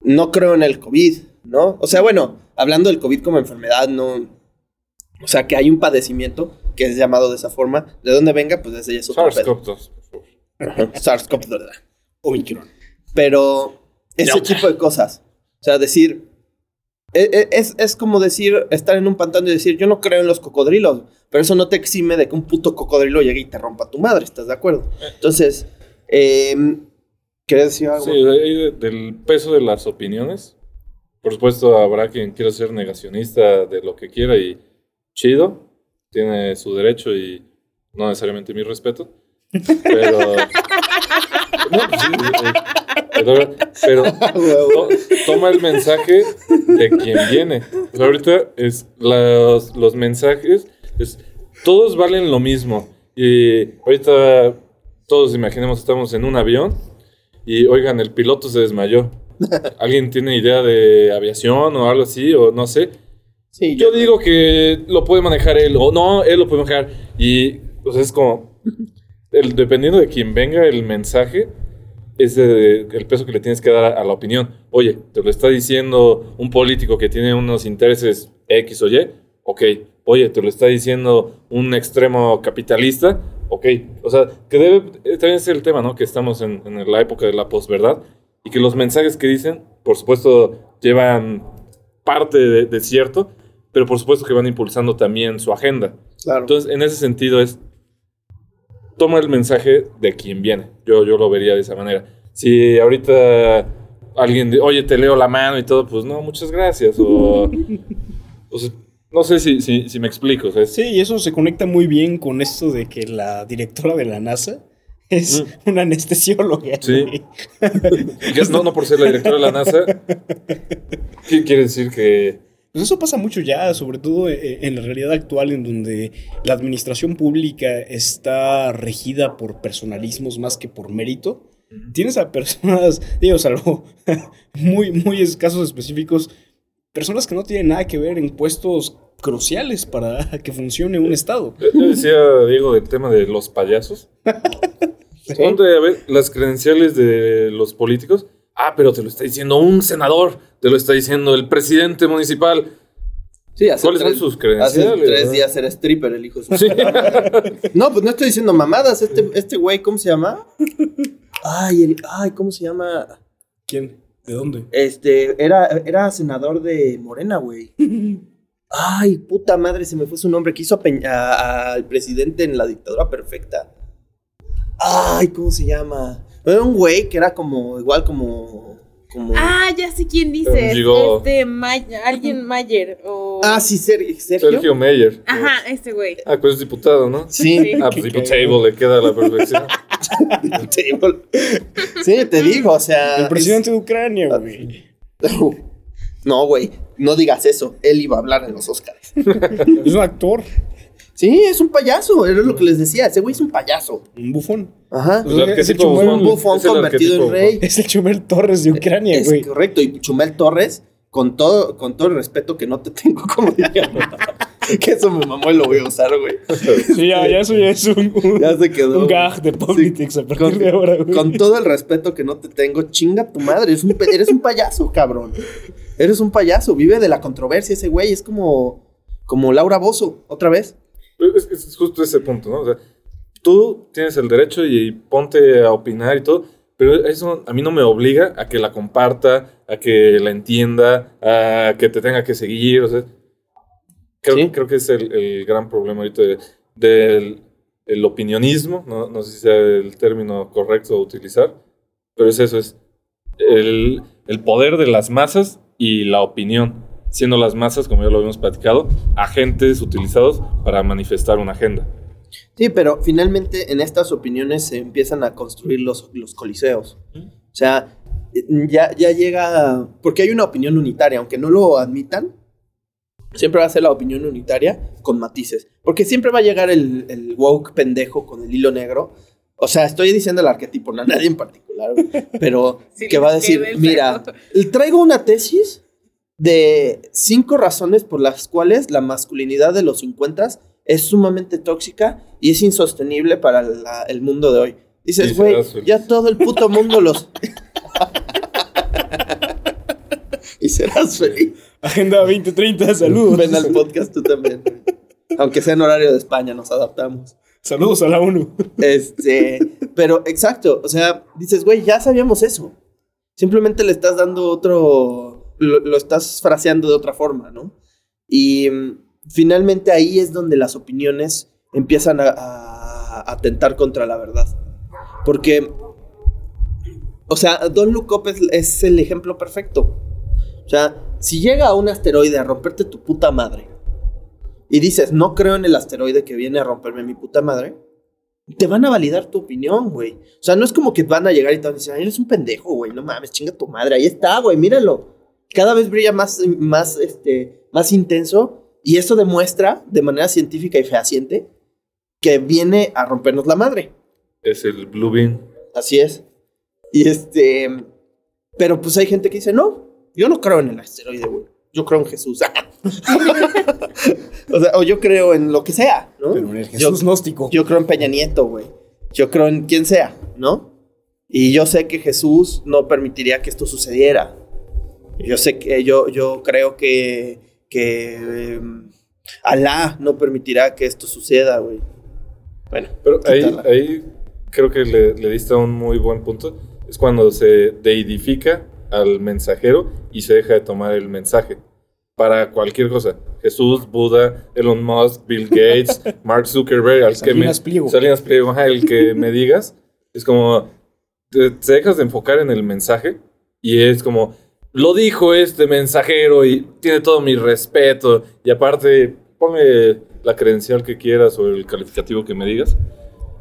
No creo en el COVID, ¿no? O sea, bueno, hablando del COVID como enfermedad, no. O sea, que hay un padecimiento que es llamado de esa forma. De dónde venga, pues ese ya es otro. SARS-CoV-2. por favor. Ajá, SARS-CoV-2. Omicron. Pero ese tipo de cosas. O sea, decir. e- e- Es, es como decir, estar en un pantano y decir, yo no creo en los cocodrilos, pero eso no te exime de que un puto cocodrilo llegue y te rompa tu madre, ¿estás de acuerdo? Entonces, eh, ¿querías decir algo? Sí, de- del peso de las opiniones. Por supuesto, habrá quien quiera ser negacionista de lo que quiera y chido, tiene su derecho y no necesariamente mi respeto. Pero. No, pues sí, eh, pero, pero to- toma el mensaje de quien viene. Ahorita es los, los mensajes, es, todos valen lo mismo. Y ahorita todos imaginemos estamos en un avión y oigan, el piloto se desmayó. ¿Alguien tiene idea de aviación o algo así? O no sé. Sí, Yo digo que lo puede manejar él, o no, él lo puede manejar. Y pues es como, el- dependiendo de quién venga el mensaje, es de- el peso que le tienes que dar a, a la opinión. Oye, te lo está diciendo un político que tiene unos intereses X o Y, ok. Oye, te lo está diciendo un extremo capitalista, ok. O sea, que debe, eh, también es el tema, ¿no? Que estamos en, en la época de la posverdad y que los mensajes que dicen, por supuesto, llevan parte de, de cierto, pero por supuesto que van impulsando también su agenda. Claro. Entonces, en ese sentido es, toma el mensaje de quien viene. Yo, yo lo vería de esa manera. Si ahorita alguien, de, oye, te leo la mano y todo, pues no, muchas gracias. O, o sea, no sé si, si, si me explico. o sea, es- Sí, y eso se conecta muy bien con esto de que la directora de la NASA es una anestesióloga. Sí. no, no por ser la directora de la NASA, ¿qué quiere decir que... Pues eso pasa mucho ya, sobre todo eh, en la realidad actual en donde la administración pública está regida por personalismos más que por mérito. Tienes a personas, digo, salvo muy, muy escasos específicos, personas que no tienen nada que ver en puestos cruciales para que funcione un Estado. Yo decía, Diego, del tema de los payasos. Ponte a ver las credenciales de los políticos. Ah, pero te lo está diciendo un senador, te lo está diciendo el presidente municipal. Sí, hace ¿Cuáles son tres, sus hace tres no? días era stripper el hijo de su Sí. No, pues no estoy diciendo mamadas. Este, este güey, ¿cómo se llama? Ay, el- ay, ¿cómo se llama? ¿Quién? ¿De dónde? Este, era, era senador de Morena, güey. Ay, puta madre, se me fue su nombre. Que hizo al presidente en la dictadura perfecta. Ay, ¿cómo se llama? Era un güey que era como, igual como. como... Ah, ya sé quién dices. Digo- Este, May- alguien Mayer o... Ah, sí, Ser- Sergio. Sergio Meyer. Ajá, ese güey. Ah, pues es diputado, ¿no? Sí, Ah, pues diputable le queda a la perfección. Sí, te digo, o sea. El presidente de Ucrania, güey. es- No, güey, no digas eso. Él iba a hablar en los Oscars. Es un actor, Sí, es un payaso, era lo que les decía. Ese güey es un payaso. un bufón. Ajá. El es el Chumel. Un bufón Es convertido en rey. Es el Chumel Torres de Ucrania, Es güey. correcto. Y Chumel Torres, con todo, con todo el respeto que no te tengo, como diría. que eso me mamó y lo voy a usar, güey. Sí, ya, ya eso ya es un, un, Ya se quedó. un gag de politics a partir Con, de ahora, güey. con todo el respeto que no te tengo, chinga tu madre. Eres un, pe- eres un payaso, cabrón. Eres un payaso. Vive de la controversia ese güey. Es como, como Laura Bozo, otra vez. Es, es justo ese punto, ¿no? O sea, tú tienes el derecho y ponte a opinar y todo, pero eso a mí no me obliga a que la comparta, a que la entienda, a que te tenga que seguir, o sea, creo, Sí. creo que es el, el gran problema ahorita de- del el opinionismo, no, no sé si sea el término correcto a utilizar, pero es eso, es el, el poder de las masas y la opinión, siendo las masas, como ya lo habíamos platicado, agentes utilizados para manifestar una agenda. Sí, pero finalmente en estas opiniones se empiezan a construir los, los coliseos. O sea, ya, ya llega. Porque hay una opinión unitaria, aunque no lo admitan, siempre va a ser la opinión unitaria con matices. Porque siempre va a llegar el, el woke pendejo con el hilo negro. O sea, estoy diciendo el arquetipo, no a nadie en particular, pero Sí, que va a decir: Mira, feo". traigo una tesis de cinco razones por las cuales la masculinidad de los 50 es sumamente tóxica y es insostenible para la- el mundo de hoy. Dices, güey, serás feliz". ya todo el puto mundo los... y serás feliz. Agenda 2030, saludos. Ven al podcast tú también. Aunque sea en horario de España, nos adaptamos. Saludos a la ONU. Este, pero exacto, o sea, dices, güey, ya sabíamos eso. Simplemente le estás dando otro, lo, lo estás fraseando de otra forma, ¿no? Y mm, finalmente ahí es donde las opiniones empiezan a, atentar contra la verdad. Porque, o sea, Don Look Up es, es el ejemplo perfecto. O sea, si llega un asteroide a romperte tu puta madre y dices, no creo en el asteroide que viene a romperme mi puta madre, te van a validar tu opinión, güey. O sea, no es como que van a llegar y te van a decir, "Ay, eres un pendejo, güey, no mames, chinga tu madre, ahí está, güey, míralo. Cada vez brilla más, más, este, más intenso y eso demuestra de manera científica y fehaciente que viene a rompernos la madre. Es el Blue Bean. Así es. Y este, pero pues hay gente que dice, no, yo no creo en el asteroide, güey. yo creo en Jesús. o sea, o yo creo en lo que sea, ¿no? Pero en el Jesús yo, gnóstico. yo creo en Peña Nieto, güey. Yo creo en quien sea, ¿no? Y yo sé que Jesús no permitiría que esto sucediera. Yo sé que yo, yo creo que, que eh, Alá no permitirá que esto suceda, güey. Bueno, Pero ahí, ahí creo que le, le diste un muy buen punto. Es cuando se deidifica al mensajero y se deja de tomar el mensaje. Para cualquier cosa. Jesús, Buda, Elon Musk, Bill Gates, Mark Zuckerberg, al que me, Salinas Pliego. Salinas Pliego, ajá, el que me digas. Es como, te, te dejas de enfocar en el mensaje y es como, lo dijo este mensajero y tiene todo mi respeto. Y aparte, ponme la credencial que quieras o el calificativo que me digas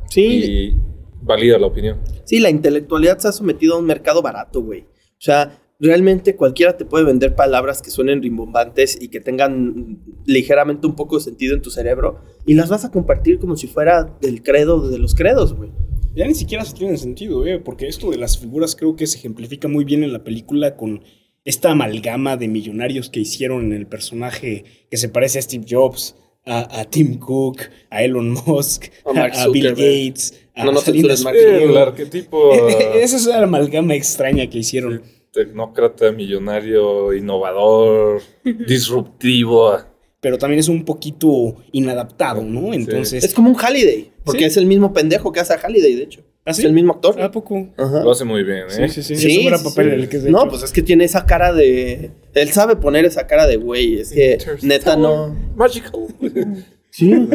sí, y valida la opinión. sí, la intelectualidad se ha sometido a un mercado barato, güey. O sea, realmente cualquiera te puede vender palabras que suenen rimbombantes y que tengan ligeramente un poco de sentido en tu cerebro y las vas a compartir como si fuera del credo de los credos, güey. Ya ni siquiera se tiene sentido, ¿eh? Porque esto de las figuras creo que se ejemplifica muy bien en la película con esta amalgama de millonarios que hicieron en el personaje que se parece a Steve Jobs, a, a Tim Cook, a Elon Musk, A Bill. Gates, a No, no Salinas censures, Mark Pliego. El arquetipo Esa es la amalgama extraña que hicieron. tecnócrata, millonario, innovador, disruptivo. Pero también es un poquito inadaptado, ¿no? Entonces. Es como un Halliday, porque Sí. es el mismo pendejo que hace a Halliday, de hecho. ¿Ah, Es el mismo actor. ¿A poco? Ajá. Lo hace muy bien, ¿eh? Sí, sí, sí. Sí, es un gran sí, papel sí. el que es de No, hecho. pues es que tiene esa cara de. Él sabe poner esa cara de güey. Es que neta no. Magical. Sí.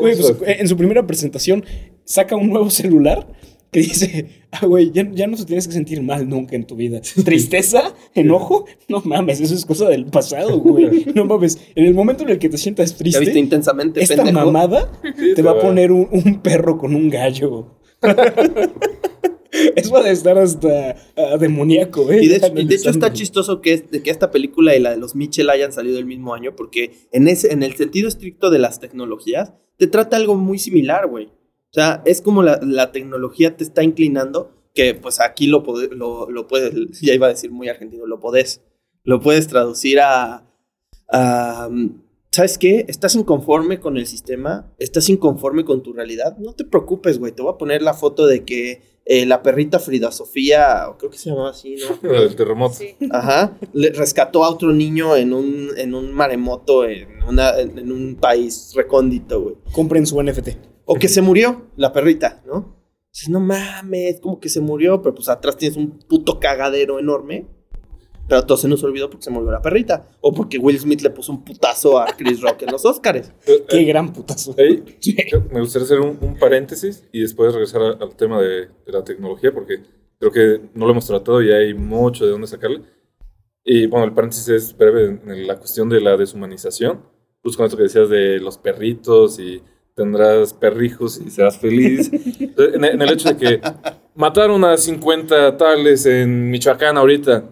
Güey, pues, en su primera presentación saca un nuevo celular que dice, ah, güey, ya, ya no te tienes que sentir mal nunca en tu vida. Tristeza, enojo, no mames, eso es cosa del pasado, güey. No mames, en el momento en el que te sientas Ya viste triste, intensamente, esta pendejo. mamada Sí, te va a poner un, un perro con un gallo. es para estar hasta ah, demoníaco, ¿eh? Y de, hecho, y de hecho Analizando. está chistoso que, es- de que esta película y la de los Mitchell hayan salido el mismo año, porque en, ese, en el sentido estricto de las tecnologías, te trata algo muy similar, güey. O sea, es como la, la tecnología te está inclinando, que pues aquí lo, pode- lo, lo puedes, ya iba a decir muy argentino, lo podés, lo puedes traducir a, a, ¿sabes qué? Estás inconforme con el sistema, estás inconforme con tu realidad, no te preocupes, güey, te voy a poner la foto de que eh, la perrita Frida Sofía, o creo que se llamaba así, ¿no? El terremoto. Sí. Ajá, le rescató a otro niño en un, en un maremoto en, una, en, en un país recóndito, güey. Compren su NFT. O que se murió la perrita, ¿no? Dices, no mames, como que se murió, pero pues atrás tienes un puto cagadero enorme. Pero todo se nos olvidó porque se murió la perrita. O porque Will Smith le puso un putazo a Chris Rock en los Oscars. Eh, Qué eh, gran putazo. ahí, me gustaría hacer un, un paréntesis y después regresar a- al tema de, de la tecnología, porque creo que no lo hemos tratado y hay mucho de dónde sacarle. Y bueno, el paréntesis es breve en, en la cuestión de la deshumanización. Justo con esto que decías de los perritos y tendrás perrijos y serás feliz. En, en el hecho de que mataron a 50 tales en Michoacán ahorita.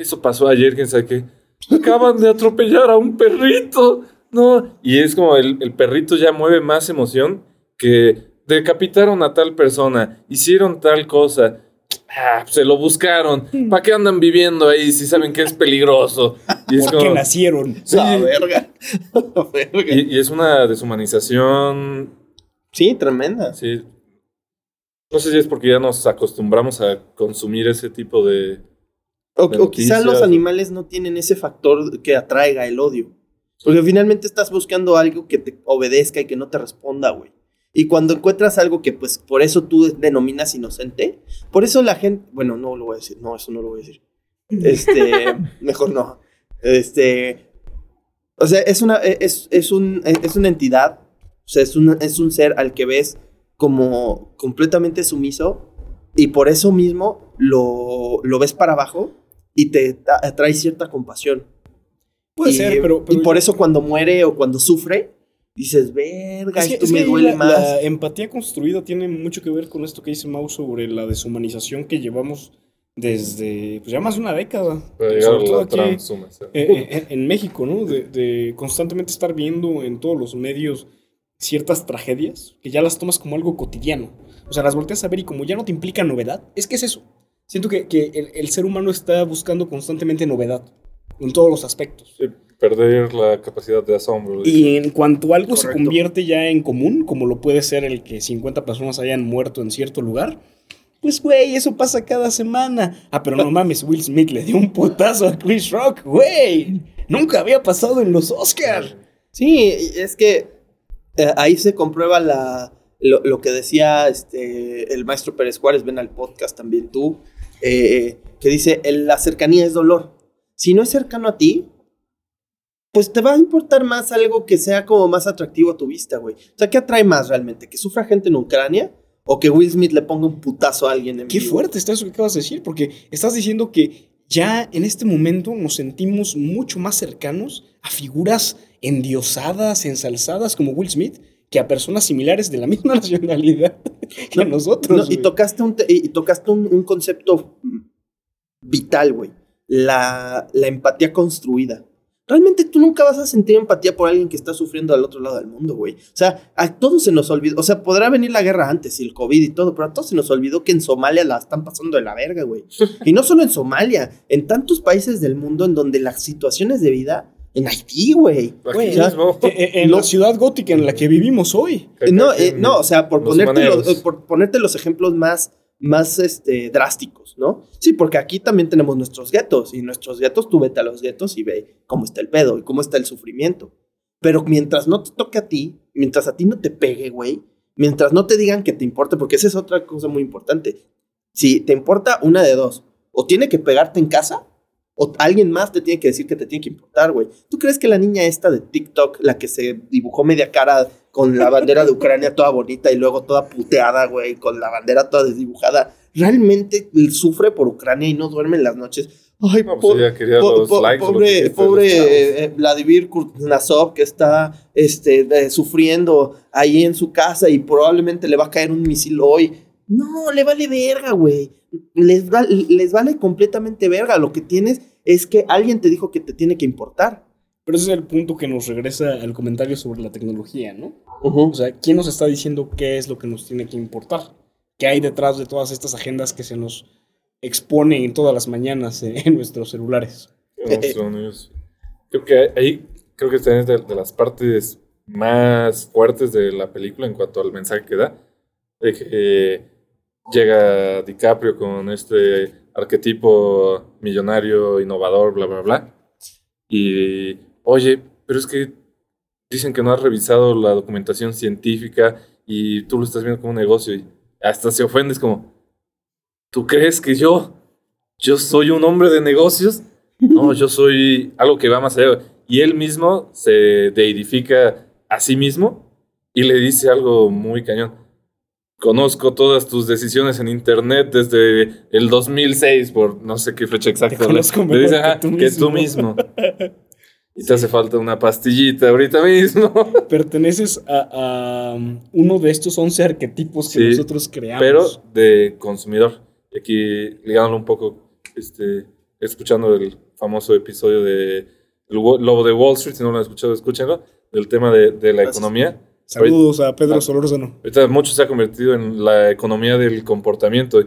Eso pasó ayer, quién sabe qué. Acaban de atropellar a un perrito. No. Y es como el, el perrito ya mueve más emoción que decapitaron a tal persona, hicieron tal cosa. Ah, se lo buscaron. ¿Para qué andan viviendo ahí si saben que es peligroso? Y es ¿Por qué como- nacieron? Sí. La verga. La verga. y, y es una deshumanización. Sí, tremenda. Sí. No sé si es porque ya nos acostumbramos a consumir ese tipo de. O, o quizá noticias. los animales no tienen ese factor que atraiga el odio. Porque finalmente estás buscando algo que te obedezca y que no te responda, güey. Y cuando encuentras algo que, pues, por eso tú denominas inocente, por eso la gente. Bueno, no lo voy a decir. No, eso no lo voy a decir. Este. mejor no. Este. O sea, es una. Es, es, un, es una entidad. O sea, es un, es un ser al que ves como completamente sumiso. Y por eso mismo lo, lo ves para abajo y te atrae cierta compasión. Puede y, ser, pero, y pero- por eso cuando muere o cuando sufre, dices, verga, Es que, esto es me duele la, más. la empatía construida tiene mucho que ver con esto que dice Mau sobre la deshumanización que llevamos desde pues ya más de una década. Para llegar a Sobre todo aquí, eh, eh, en, en México, ¿no? De, de constantemente estar viendo en todos los medios ciertas tragedias que ya las tomas como algo cotidiano. O sea, las volteas a ver y como ya no te implica novedad, es que es eso. Siento que, que el, el ser humano está buscando constantemente novedad. en todos los aspectos. Sí, perder la capacidad de asombro. Y en cuanto algo se convierte ya en común, como lo puede ser el que 50 personas hayan muerto en cierto lugar, pues güey, eso pasa cada semana. Ah, pero no mames, Will Smith le dio un putazo a Chris Rock, güey. Nunca había pasado en los Oscars. Sí, es que eh, ahí se comprueba la, lo, lo que decía este, el maestro Pérez Juárez, ven al podcast también tú, eh, que dice, "El- la cercanía es dolor. Si no es cercano a ti, pues te va a importar más algo que sea como más atractivo a tu vista, güey. O sea, ¿qué atrae más realmente? ¿Que sufra gente en Ucrania? ¿O que Will Smith le ponga un putazo a alguien en Qué vivo? fuerte está eso que acabas de decir, porque estás diciendo que ya en este momento nos sentimos mucho más cercanos a figuras endiosadas, ensalzadas como Will Smith, que a personas similares de la misma nacionalidad que No, nosotros. No, y tocaste un, y tocaste un, un concepto vital, güey. La, la empatía construida. Realmente tú nunca vas a sentir empatía por alguien que está sufriendo al otro lado del mundo, güey. O sea, a todos se nos olvidó. O sea, podrá venir la guerra antes y el COVID y todo, pero a todos se nos olvidó que en Somalia la están pasando de la verga, güey. Y no solo en Somalia, en tantos países del mundo en donde las situaciones de vida. En Haití, güey. Eh, eh, En la ciudad gótica en la que vivimos hoy. No, eh, no, o sea, por Los ponerte los, eh, por ponerte los ejemplos más, más este, drásticos, ¿no? Sí, porque aquí también tenemos nuestros guetos, y nuestros guetos, tú vete a los guetos y ve cómo está el pedo y cómo está el sufrimiento. Pero mientras no te toque a ti, mientras a ti no te pegue, güey, mientras no te digan que te importe, porque esa es otra cosa muy importante. Si te importa una de dos, o tiene que pegarte en casa, o alguien más te tiene que decir que te tiene que importar, güey. ¿Tú crees que la niña esta de TikTok, la que se dibujó media cara con la bandera de Ucrania toda bonita y luego toda puteada, güey, con la bandera toda desdibujada, realmente sufre por Ucrania y no duerme en las noches? Ay, No, po- pues po- po- likes. que pobre, pobre eh, eh, Vladimir Kuznetsov que está este, eh, sufriendo ahí en su casa y probablemente le va a caer un misil hoy. No, le vale verga, güey. Les, va- les vale completamente verga. Lo que tienes es que alguien te dijo que te tiene que importar. Pero ese es el punto que nos regresa al comentario sobre la tecnología, ¿no? O sea, ¿quién nos está diciendo qué es lo que nos tiene que importar? ¿Qué hay detrás de todas estas agendas que se nos exponen todas las mañanas eh, en nuestros celulares? Monstruo News. Creo que ahí, creo que esta es de, de las partes más fuertes de la película en cuanto al mensaje que da. De que eh, llega DiCaprio con este arquetipo millonario, innovador, bla, bla, bla. Y, oye, pero es que dicen que no has revisado la documentación científica y tú lo estás viendo como un negocio y hasta se ofendes como, ¿tú crees que yo, yo soy un hombre de negocios? No, yo soy algo que va más allá. Y él mismo se deidifica a sí mismo y le dice algo muy cañón. Conozco todas tus decisiones en internet desde el 2006, por no sé qué fecha exacta. Te conozco Le mejor dice, que "Ajá, tú que tú mismo". mismo. Y te hace falta una pastillita ahorita mismo. Perteneces a, a, um, uno de estos 11 arquetipos que Sí, nosotros creamos. pero de consumidor. Y aquí ligándolo un poco, este, escuchando el famoso episodio de El Lobo de Wall Street, si no lo han escuchado, escúchenlo, del tema de, de la Gracias. economía. Saludos a Pedro Ah. Solórzano. Ahorita mucho se ha convertido en la economía del comportamiento.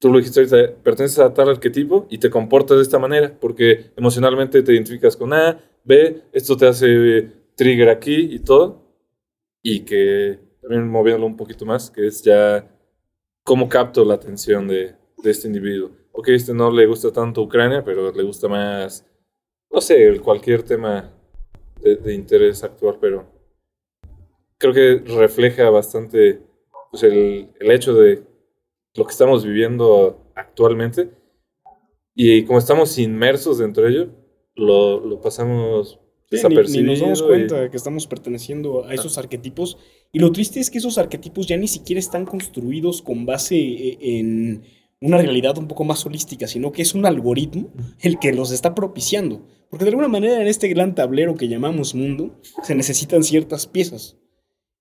Tú lo dijiste ahorita, perteneces a tal arquetipo y te comportas de esta manera, porque emocionalmente te identificas con A, B, esto te hace trigger aquí y todo. Y que también moviéndolo un poquito más, que es ya cómo capto la atención de, de este individuo. Ok, este no le gusta tanto Ucrania, pero le gusta más, no sé, cualquier tema de, de interés actual, pero creo que refleja bastante pues, el, el hecho de lo que estamos viviendo actualmente. Y como estamos inmersos dentro de ello, lo, lo pasamos Sí, ni, ni desapercibido. nos damos cuenta que estamos perteneciendo a esos arquetipos. Y lo triste es que esos arquetipos ya ni siquiera están construidos con base eh, en una realidad un poco más holística, sino que es un algoritmo el que los está propiciando. Porque de alguna manera en este gran tablero que llamamos mundo se necesitan ciertas piezas.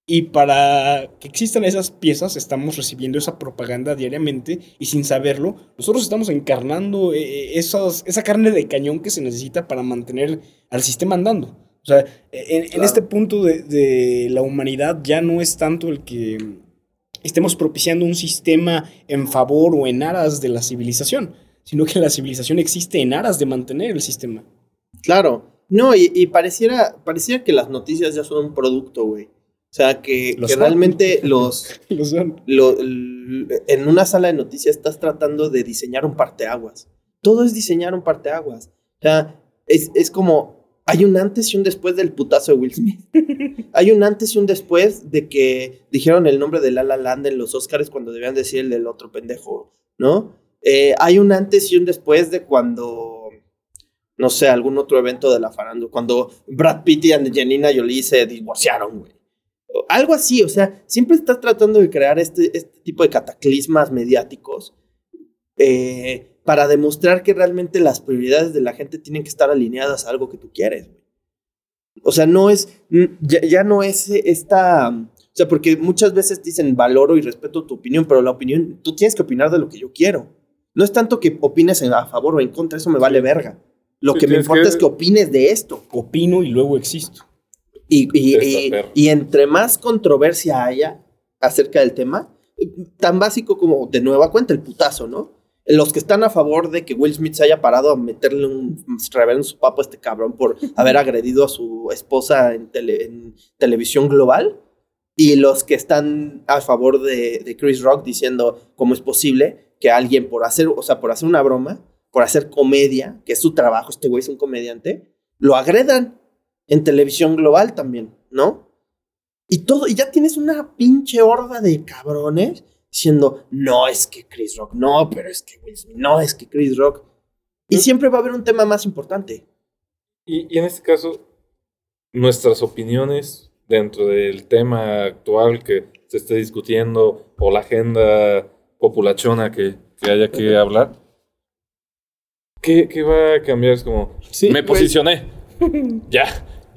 Y para que existan esas piezas estamos recibiendo esa propaganda diariamente y sin saberlo, nosotros estamos encarnando eh, esas- esa carne de cañón que se necesita para mantener al sistema andando. O sea, en, en este punto de, de la humanidad ya no es tanto el que estemos propiciando un sistema en favor o en aras de la civilización, sino que la civilización existe en aras de mantener el sistema. Claro. No, y, y pareciera, pareciera que las noticias ya son un producto, güey. O sea, que, realmente los, Lo son. lo- en una sala de noticias estás tratando de diseñar un parteaguas. Todo es diseñar un parteaguas. O sea, es, es como, hay un antes y un después del putazo de Will Smith. hay un antes y un después de que dijeron el nombre de La La Land en los Oscars cuando debían decir el del otro pendejo, ¿no? Eh, hay un antes y un después de cuando, no sé, algún otro evento de la farándula, cuando Brad Pitt y Angelina Jolie se divorciaron, güey. Algo así, o sea, siempre estás tratando de crear este, este tipo de cataclismas mediáticos eh, para demostrar que realmente las prioridades de la gente tienen que estar alineadas a algo que tú quieres. O sea, no es, ya, ya no es esta, o sea, porque muchas veces dicen valoro y respeto tu opinión, pero la opinión, tú tienes que opinar de lo que yo quiero. No es tanto que opines a favor o en contra, eso me vale verga. Lo Sí, que me importa que- es que opines de esto. Opino y luego existo. Y, y- y entre más controversia haya acerca del tema, tan básico como de nueva cuenta el putazo, ¿no? Los que están a favor de que Will Smith se haya parado a meterle un reverendo su papo a este cabrón por haber agredido a su esposa en, tele- en televisión global. Y los que están a favor de, de Chris Rock diciendo cómo es posible que alguien por hacer, o sea, por hacer una broma, por hacer comedia, que es su trabajo, este güey es un comediante, lo agredan en televisión global también, ¿no? Y todo, y ya tienes una pinche horda de cabrones diciendo, no es que Chris Rock, no, pero es que Will Smith, no es que Chris Rock. Y siempre va a haber un tema más importante. Y, y en este caso, nuestras opiniones dentro del tema actual que se esté discutiendo o la agenda populachona que, que haya que hablar, ¿qué, qué va a cambiar? Es como, Sí, me pues. posicioné. ya,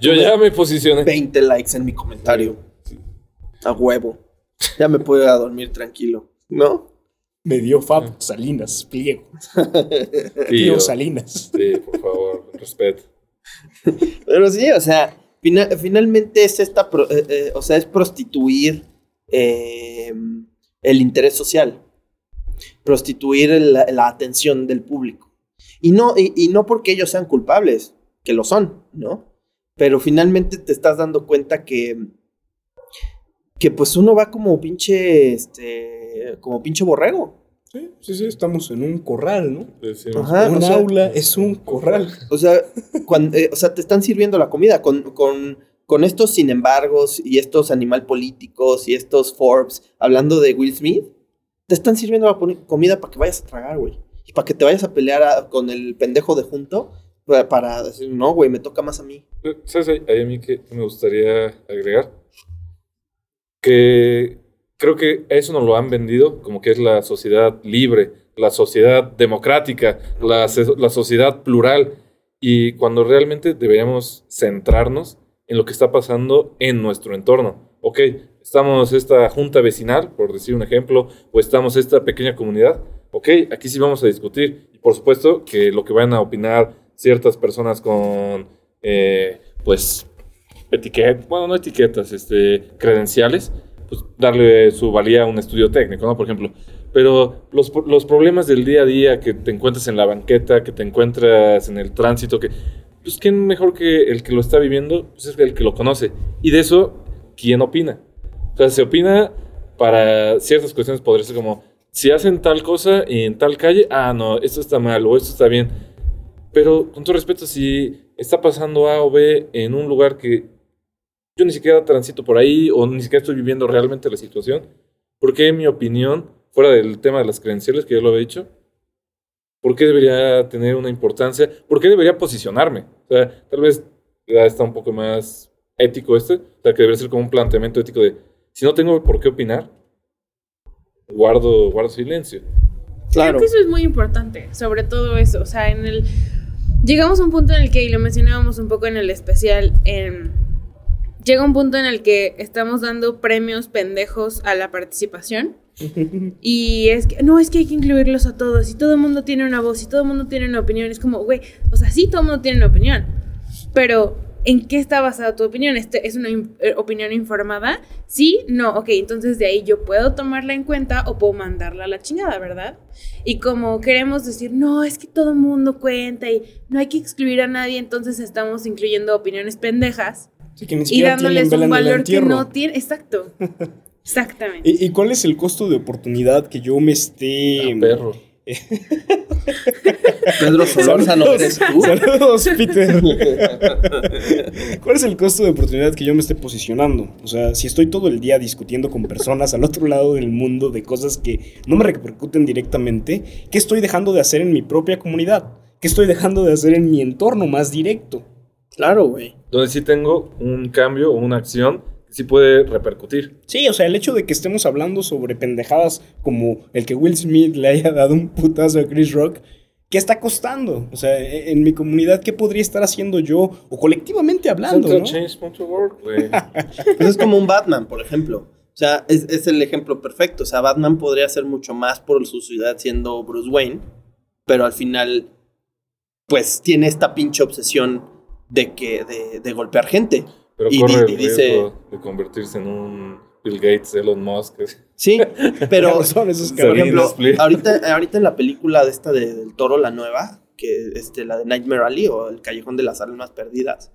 yo ya me posicioné. 20 likes en mi comentario. A huevo. Ya me puedo ir a dormir tranquilo, ¿no? Me dio Fab Salinas, pliego. Tío Salinas. sí, por favor, respeto. Pero sí, o sea, fina- finalmente es esta, pro- eh, eh, o sea, es prostituir eh, el interés social, prostituir la, la atención del público. Y no, y, y no porque ellos sean culpables, que lo son, ¿no? Pero finalmente te estás dando cuenta que, que pues uno va como pinche, este, como pinche borrego. Sí, sí, sí, estamos en un corral, ¿no? Ajá. un sea- aula es un corral. O sea, cuan- eh, o sea, te están sirviendo la comida con, con, con estos sin embargos y estos animal políticos y estos Forbes hablando de Will Smith. Te están sirviendo la comida para que vayas a tragar, güey. Y para que te vayas a pelear a- con el pendejo de junto para, para decir, no, güey, me toca más a mí. ¿Sabes? Hay, a mí que me gustaría agregar. Que creo que eso nos lo han vendido como que es la sociedad libre, la sociedad democrática, la, la sociedad plural. Y cuando realmente deberíamos centrarnos en lo que está pasando en nuestro entorno. Ok, estamos esta junta vecinal, por decir un ejemplo, o estamos esta pequeña comunidad. Ok, aquí sí vamos a discutir. Y por supuesto que lo que van a opinar ciertas personas con, eh, pues, etiquetas, bueno, no etiquetas, este, credenciales, pues darle su valía a un estudio técnico, ¿no? Por ejemplo. Pero los, los problemas del día a día que te encuentras en la banqueta, que te encuentras en el tránsito, que, pues, ¿quién mejor que el que lo está viviendo? Pues es el que lo conoce. Y de eso, ¿quién opina? O sea, se opina para ciertas cuestiones, podría ser como, si hacen tal cosa en tal calle, ah, no, esto está mal o esto está bien. Pero con todo respeto, si está pasando A o B en un lugar que yo ni siquiera transito por ahí o ni siquiera estoy viviendo realmente la situación, ¿por qué mi opinión, fuera del tema de las credenciales, que ya lo había dicho, ¿por qué debería tener una importancia? ¿Por qué debería posicionarme? O sea, tal vez ya está un poco más ético este, o sea, que debería ser como un planteamiento ético de, si no tengo por qué opinar, guardo, guardo silencio. Claro. Creo que eso es muy importante, sobre todo eso. O sea, en el. Llegamos a un punto en el que, y lo mencionábamos un poco en el especial, em, llega un punto en el que estamos dando premios pendejos a la participación. Y es que, no, es que hay que incluirlos a todos. Y todo el mundo tiene una voz, y todo el mundo tiene una opinión. Es como, güey, o sea, sí, todo el mundo tiene una opinión. Pero ¿En qué está basada tu opinión? ¿Este ¿Es una in- eh, opinión informada? Sí, no, ok, entonces de ahí yo puedo tomarla en cuenta o puedo mandarla a la chingada, ¿verdad? Y como queremos decir, no, es que todo mundo cuenta y no hay que excluir a nadie, entonces estamos incluyendo opiniones pendejas Sí, que ni y dándoles un valor que no tiene. Exacto. Exactamente. ¿Y, y cuál es el costo de oportunidad que yo me esté... Ah, perro. Pedro Solórzano, ¿eres tú? Saludos, Peter. ¿Cuál es el costo de oportunidad que yo me esté posicionando? O sea, si estoy todo el día discutiendo con personas al otro lado del mundo de cosas que no me repercuten directamente, ¿qué estoy dejando de hacer en mi propia comunidad? ¿Qué estoy dejando de hacer en mi entorno más directo? Claro, güey. Donde sí tengo un cambio o una acción sí puede repercutir. Sí, o sea, el hecho de que estemos hablando sobre pendejadas como el que Will Smith le haya dado un putazo a Chris Rock, ¿qué está costando? O sea, e- en mi comunidad, ¿qué podría estar haciendo yo o colectivamente hablando? ¿no? Pues es como un Batman, por ejemplo. O sea, es, es el ejemplo perfecto. O sea, Batman podría hacer mucho más por su ciudad siendo Bruce Wayne, pero al final, pues tiene esta pinche obsesión de que de, de golpear gente. Pero Y corre di- el dice- riesgo de convertirse en un Bill Gates, Elon Musk. Sí, pero Son esos por ejemplo, Split. ahorita, ahorita en la película de esta de- del toro, la nueva, que este, la de Nightmare Alley o El Callejón de las Almas Perdidas,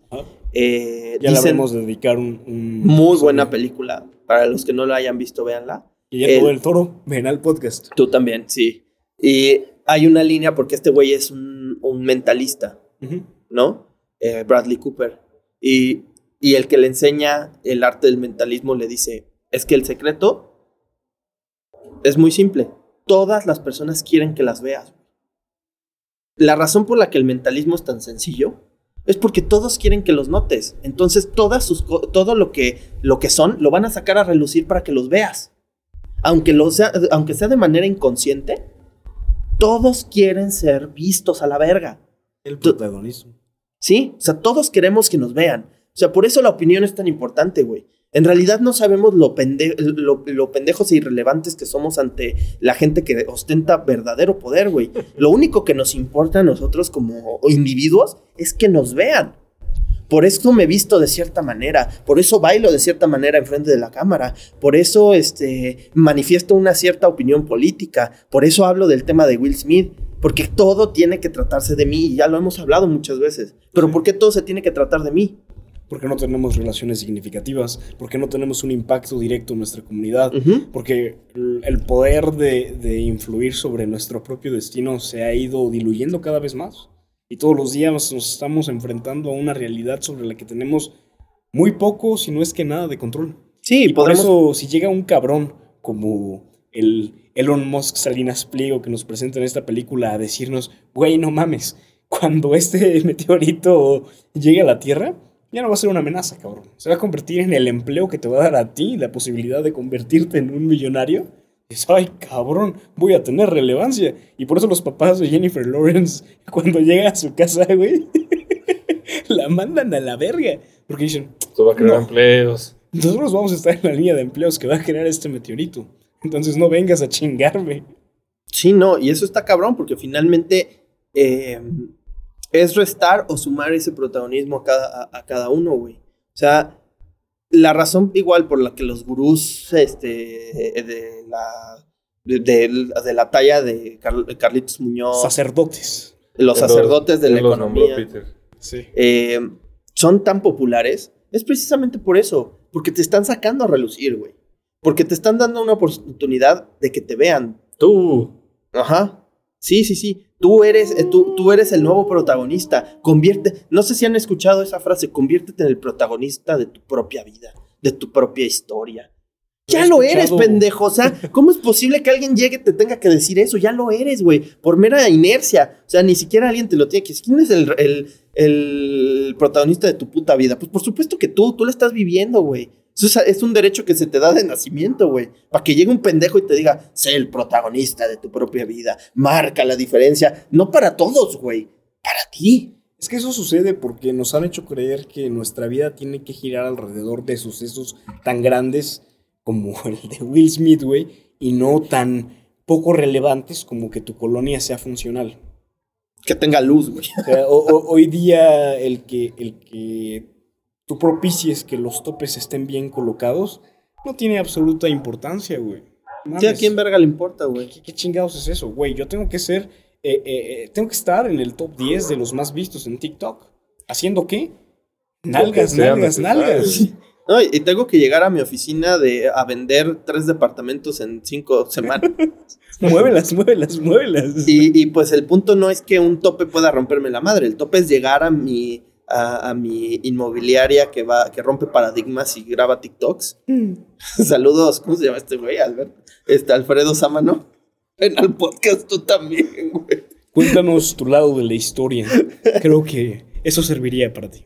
eh, Ya le dicen, de dedicar un... un- muy buena película. Para los que no la hayan visto, véanla. Y ya El- todo el toro, ven al podcast. Tú también, sí. Y hay una línea porque este güey es un, un mentalista, Ujú. ¿no? Eh, Bradley Cooper. Y, y el que le enseña el arte del mentalismo le dice, es que el secreto es muy simple. Todas las personas quieren que las veas. La razón por la que el mentalismo es tan sencillo es porque todos quieren que los notes. Entonces todas sus todo lo que, lo que son lo van a sacar a relucir para que los veas. Aunque, lo sea, aunque sea de manera inconsciente, todos quieren ser vistos a la verga. El protagonismo. ¿Sí? O sea, todos queremos que nos vean. O sea, por eso la opinión es tan importante, güey. En realidad no sabemos lo, pende- lo, lo pendejos e irrelevantes que somos ante la gente que ostenta verdadero poder, güey. Lo único que nos importa a nosotros como individuos es que nos vean. Por eso me visto de cierta manera, por eso bailo de cierta manera enfrente de la cámara, por eso este, manifiesto una cierta opinión política, por eso hablo del tema de Will Smith, porque todo tiene que tratarse de mí, y ya lo hemos hablado muchas veces, pero ¿por qué todo se tiene que tratar de mí? Porque no tenemos relaciones significativas, porque no tenemos un impacto directo en nuestra comunidad, Ujú. porque el poder de, de influir sobre nuestro propio destino se ha ido diluyendo cada vez más. Y todos los días nos estamos enfrentando a una realidad sobre la que tenemos muy poco, si no es que nada de control. Sí, Y por eso, si llega un cabrón como el Elon Musk Salinas Pliego que nos presenta en esta película a decirnos, güey, no mames, cuando este meteorito llegue a la Tierra, ya no va a ser una amenaza, cabrón. Se va a convertir en el empleo que te va a dar a ti la posibilidad de convertirte en un millonario. Es, ay, cabrón, voy a tener relevancia. Y por eso los papás de Jennifer Lawrence, cuando llega a su casa, güey, la mandan a la verga. Porque dicen, Esto va a crear No. empleos. nosotros vamos a estar en la línea de empleos que va a crear este meteorito. Entonces no vengas a chingarme. Sí, no, y eso está cabrón, porque finalmente eh, es restar o sumar ese protagonismo a cada, a, a cada uno, güey. O sea, la razón igual por la que los gurús este, de, la, de, de- de la talla de Carl- Carlitos Muñoz, Sacerdotes. los sacerdotes de la nombró economía, Peter. Sí. eh, son tan populares, es precisamente por eso, porque te están sacando a relucir, güey. Porque te están dando una oportunidad de que te vean, Tú. Ajá. Sí, sí, sí. Tú eres, eh, tú, tú eres el nuevo protagonista. Convierte. No sé si han escuchado esa frase. Conviértete en el protagonista de tu propia vida, de tu propia historia. Ya lo eres, pendejo. O sea, ¿cómo es posible que alguien llegue y te tenga que decir eso? Ya lo eres, güey. Por mera inercia. O sea, ni siquiera alguien te lo tiene que decir. ¿Quién es el, el, el protagonista de tu puta vida? Pues por supuesto que tú, tú lo estás viviendo, güey. Eso es, un derecho que se te da de nacimiento, güey. Para que llegue un pendejo y te diga, sé el protagonista de tu propia vida. Marca la diferencia. No para todos, güey. Para ti. Es que eso sucede porque nos han hecho creer que nuestra vida tiene que girar alrededor de sucesos tan grandes como el de Will Smith, güey, y no tan poco relevantes como que tu colonia sea funcional. Que tenga luz, güey. O sea, o- o- hoy día el que, el que tú propicies que los topes estén bien colocados, no tiene absoluta importancia, güey. Sí, ¿a quién verga le importa, güey? ¿Qué, qué chingados es eso, güey? Yo tengo que ser, eh, eh, eh, tengo que estar en el top 10 de los más vistos en TikTok. ¿Haciendo qué? Nalgas, nalgas, nalgas. No, y tengo que llegar a mi oficina de, a vender tres departamentos en cinco semanas. muévelas, muévelas, muévelas. Y, y, pues el punto no es que un tope pueda romperme la madre, el tope es llegar a mi, a, a mi inmobiliaria que va, que rompe paradigmas y graba TikToks. Saludos, ¿cómo se llama este güey? Albert. Este, Alfredo Sámano. Ven al podcast tú también, güey. Cuéntanos tu lado de la historia. Creo que eso serviría para ti.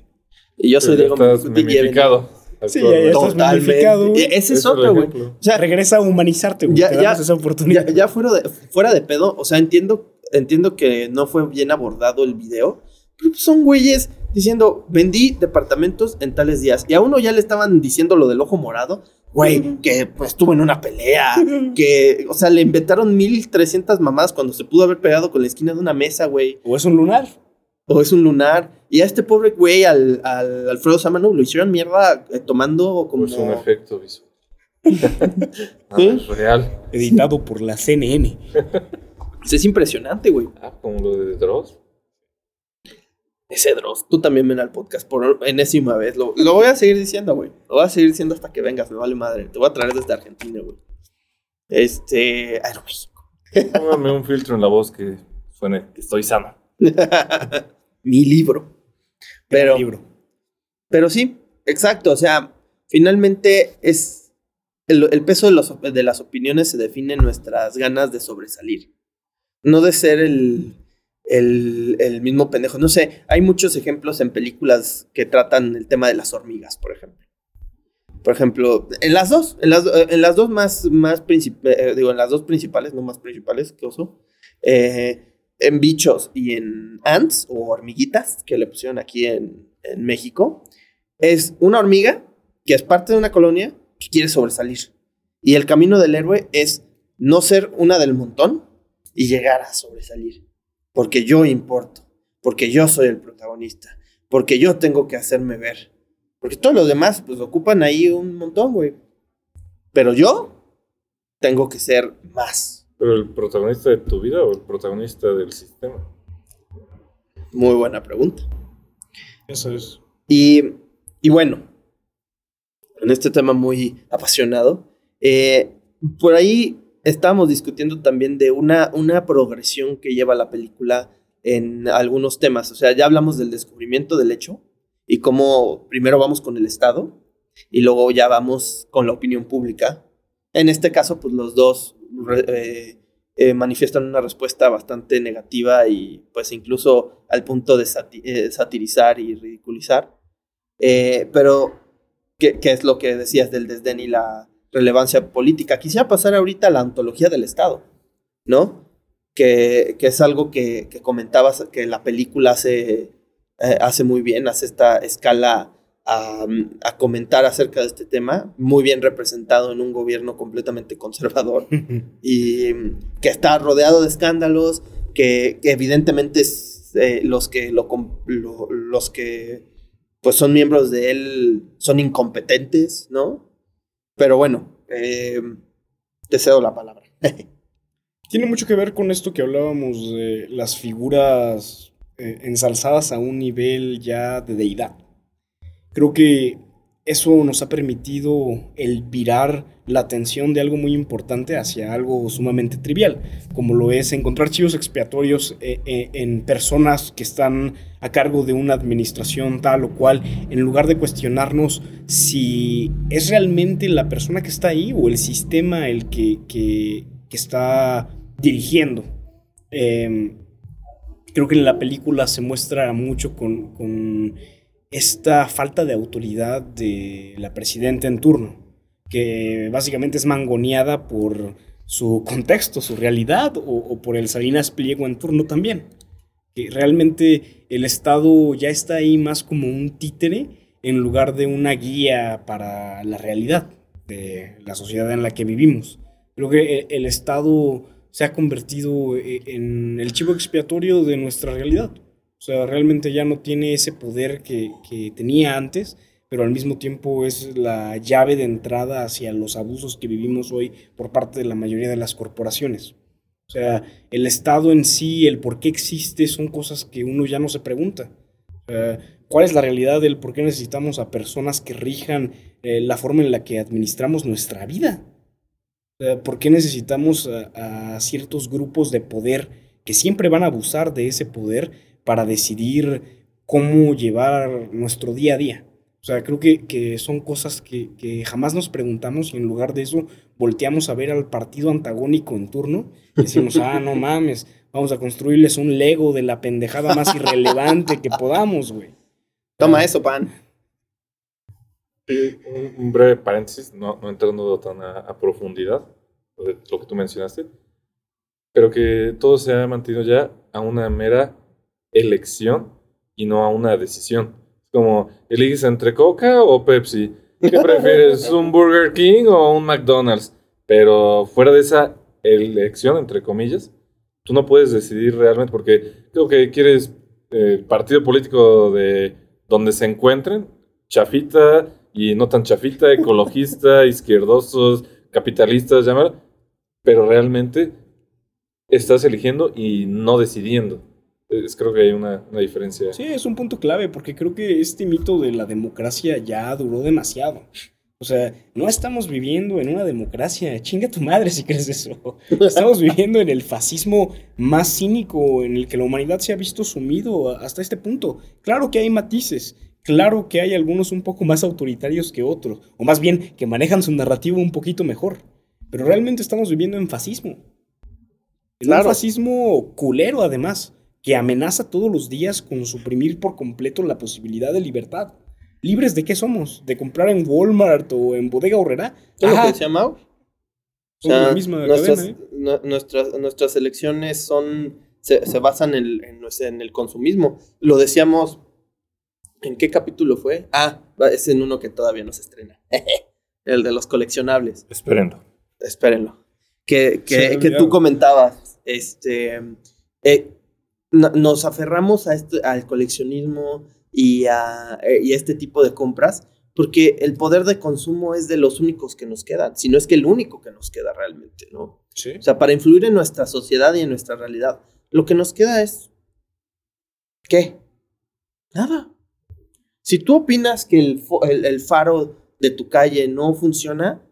Y yo soy Diego estás mimificado. Sí, ya, ya estás Totalmente. güey. Y Ese es otro, güey. O sea, Regresa a humanizarte, güey. Ya- ya- esa oportunidad. ya, ya fuera, de, fuera de pedo, o sea, entiendo, entiendo que no fue bien abordado el video, son güeyes diciendo, vendí departamentos en tales días. Y a uno ya le estaban diciendo lo del ojo morado, güey, que pues estuvo en una pelea, que, o sea, le inventaron 1300 mamás cuando se pudo haber pegado con la esquina de una mesa, güey. O es un lunar. O es un lunar. Y a este pobre güey, al, al Alfredo Samano, lo hicieron mierda eh, tomando como... Pues un efecto visual. Ah, es real. Editado por la CNN. Pues es impresionante, güey. Ah, como lo de Dross. Ese Dross, tú también ven al podcast por enésima vez. Lo, lo voy a seguir diciendo, güey. Lo voy a seguir diciendo hasta que vengas, me vale madre. Te voy a traer desde Argentina, güey. Este. Aeroméxico. Póngame un filtro en la voz que suene que estoy sano. Mi libro. Pero, Gran libro. pero sí, exacto. O sea, finalmente es. El, el peso de, los- de las opiniones se define en nuestras ganas de sobresalir. No de ser el, el, el mismo pendejo. No sé, hay muchos ejemplos en películas que tratan el tema de las hormigas, por ejemplo. Por ejemplo, en las dos, en las, eh, en las dos más, más princip- eh, digo, en las dos principales, no más principales que oso, eh, en bichos y en ants o hormiguitas, que le pusieron aquí en, en México, es una hormiga que es parte de una colonia que quiere sobresalir. Y el camino del héroe es no ser una del montón y llegar a sobresalir. Porque yo importo, porque yo soy el protagonista, porque yo tengo que hacerme ver. Porque todos los demás pues ocupan ahí un montón, güey. Pero yo tengo que ser más. ¿Pero el protagonista de tu vida o el protagonista del sistema? Muy buena pregunta. Eso es. Y, y bueno, en este tema muy apasionado, eh, por ahí estábamos discutiendo también de una, una progresión que lleva la película en algunos temas. O sea, ya hablamos del descubrimiento del hecho y cómo primero vamos con el Estado y luego ya vamos con la opinión pública. En este caso, pues los dos eh, eh, manifiestan una respuesta bastante negativa y pues incluso al punto de eh, satirizar y ridiculizar. Pero, ¿qué, qué es lo que decías del desdén y la relevancia política? Quisiera pasar ahorita a la ontología del Estado, ¿no? Que, que es algo que, que comentabas que la película hace, eh, hace muy bien, hace esta escala a, a comentar acerca de este tema, muy bien representado en un gobierno completamente conservador y que está rodeado de escándalos, que, que evidentemente es, eh, los que lo- los que pues son miembros de él son incompetentes, ¿no? Pero bueno, eh, te cedo la palabra. Tiene mucho que ver con esto que hablábamos de las figuras eh, ensalzadas a un nivel ya de deidad. Creo que eso nos ha permitido el virar la atención de algo muy importante hacia algo sumamente trivial, como lo es encontrar chivos expiatorios eh, eh, en personas que están a cargo de una administración tal o cual, en lugar de cuestionarnos si es realmente la persona que está ahí o el sistema el que, que, está dirigiendo. Eh, creo que en la película se muestra mucho con, con esta falta de autoridad de la presidenta en turno, que básicamente es mangoneada por su contexto, su realidad, o, por el Salinas Pliego en turno también. Que realmente el Estado ya está ahí más como un títere en lugar de una guía para la realidad de la sociedad en la que vivimos. Creo que el, el Estado se ha convertido e- en el chivo expiatorio de nuestra realidad. O sea, realmente ya no tiene ese poder que, que tenía antes pero al mismo tiempo es la llave de entrada hacia los abusos que vivimos hoy por parte de la mayoría de las corporaciones. O sea, el Estado en sí, el por qué existe, son cosas que uno ya no se pregunta. ¿Cuál es la realidad del por qué necesitamos a personas que rijan eh, la forma en la que administramos nuestra vida? ¿Por qué necesitamos a, ciertos grupos de poder que siempre van a abusar de ese poder para decidir cómo llevar nuestro día a día? O sea, creo que, son cosas que, que, jamás nos preguntamos y en lugar de eso volteamos a ver al partido antagónico en turno y decimos, ah, no mames, vamos a construirles un Lego de la pendejada más irrelevante que podamos, güey. Toma eso, pan. un, breve paréntesis, no, no entrando tan a, profundidad, de lo que tú mencionaste, pero que todo se ha mantenido ya a una mera elección y no a una decisión. Como, ¿eliges entre Coca o Pepsi? ¿Qué prefieres, un Burger King o un McDonald's? Pero fuera de esa elección, entre comillas, tú no puedes decidir realmente porque creo que quieres eh, partido político de donde se encuentren, chafita y no tan chafita, ecologista, izquierdosos, capitalistas, llamar, pero realmente estás eligiendo y no decidiendo. Es, creo que hay una, una, diferencia. Sí, es un punto clave, porque creo que este mito de la democracia ya duró demasiado. O sea, no estamos viviendo en una democracia. Chinga tu madre si crees eso. Estamos viviendo en el fascismo más cínico en el que la humanidad se ha visto sumido hasta este punto. Claro que hay matices. Claro que hay algunos un poco más autoritarios que otros. O más bien que manejan su narrativo un poquito mejor. Pero realmente estamos viviendo en fascismo. En un fascismo culero, además, que amenaza todos los días con suprimir por completo la posibilidad de libertad. ¿Libres de qué somos? ¿De comprar en Walmart o en Bodega Horrera? ¿Qué es lo que decía Mau? O sea, nuestras, ¿eh? nuestras, elecciones son, se, basan en, en, el consumismo. Lo decíamos, ¿en qué capítulo fue? Ah, es en uno que todavía no se estrena. el de los coleccionables. Espérenlo. Espérenlo. Que, que, que tú comentabas, este, eh, nos aferramos a este, al coleccionismo y a, eh, y este tipo de compras, porque el poder de consumo es de los únicos que nos quedan, si no es que el único que nos queda realmente, ¿no? Sí. O sea, para influir en nuestra sociedad y en nuestra realidad, lo que nos queda es... ¿Qué? Nada. Si tú opinas que el, el, faro de tu calle no funciona,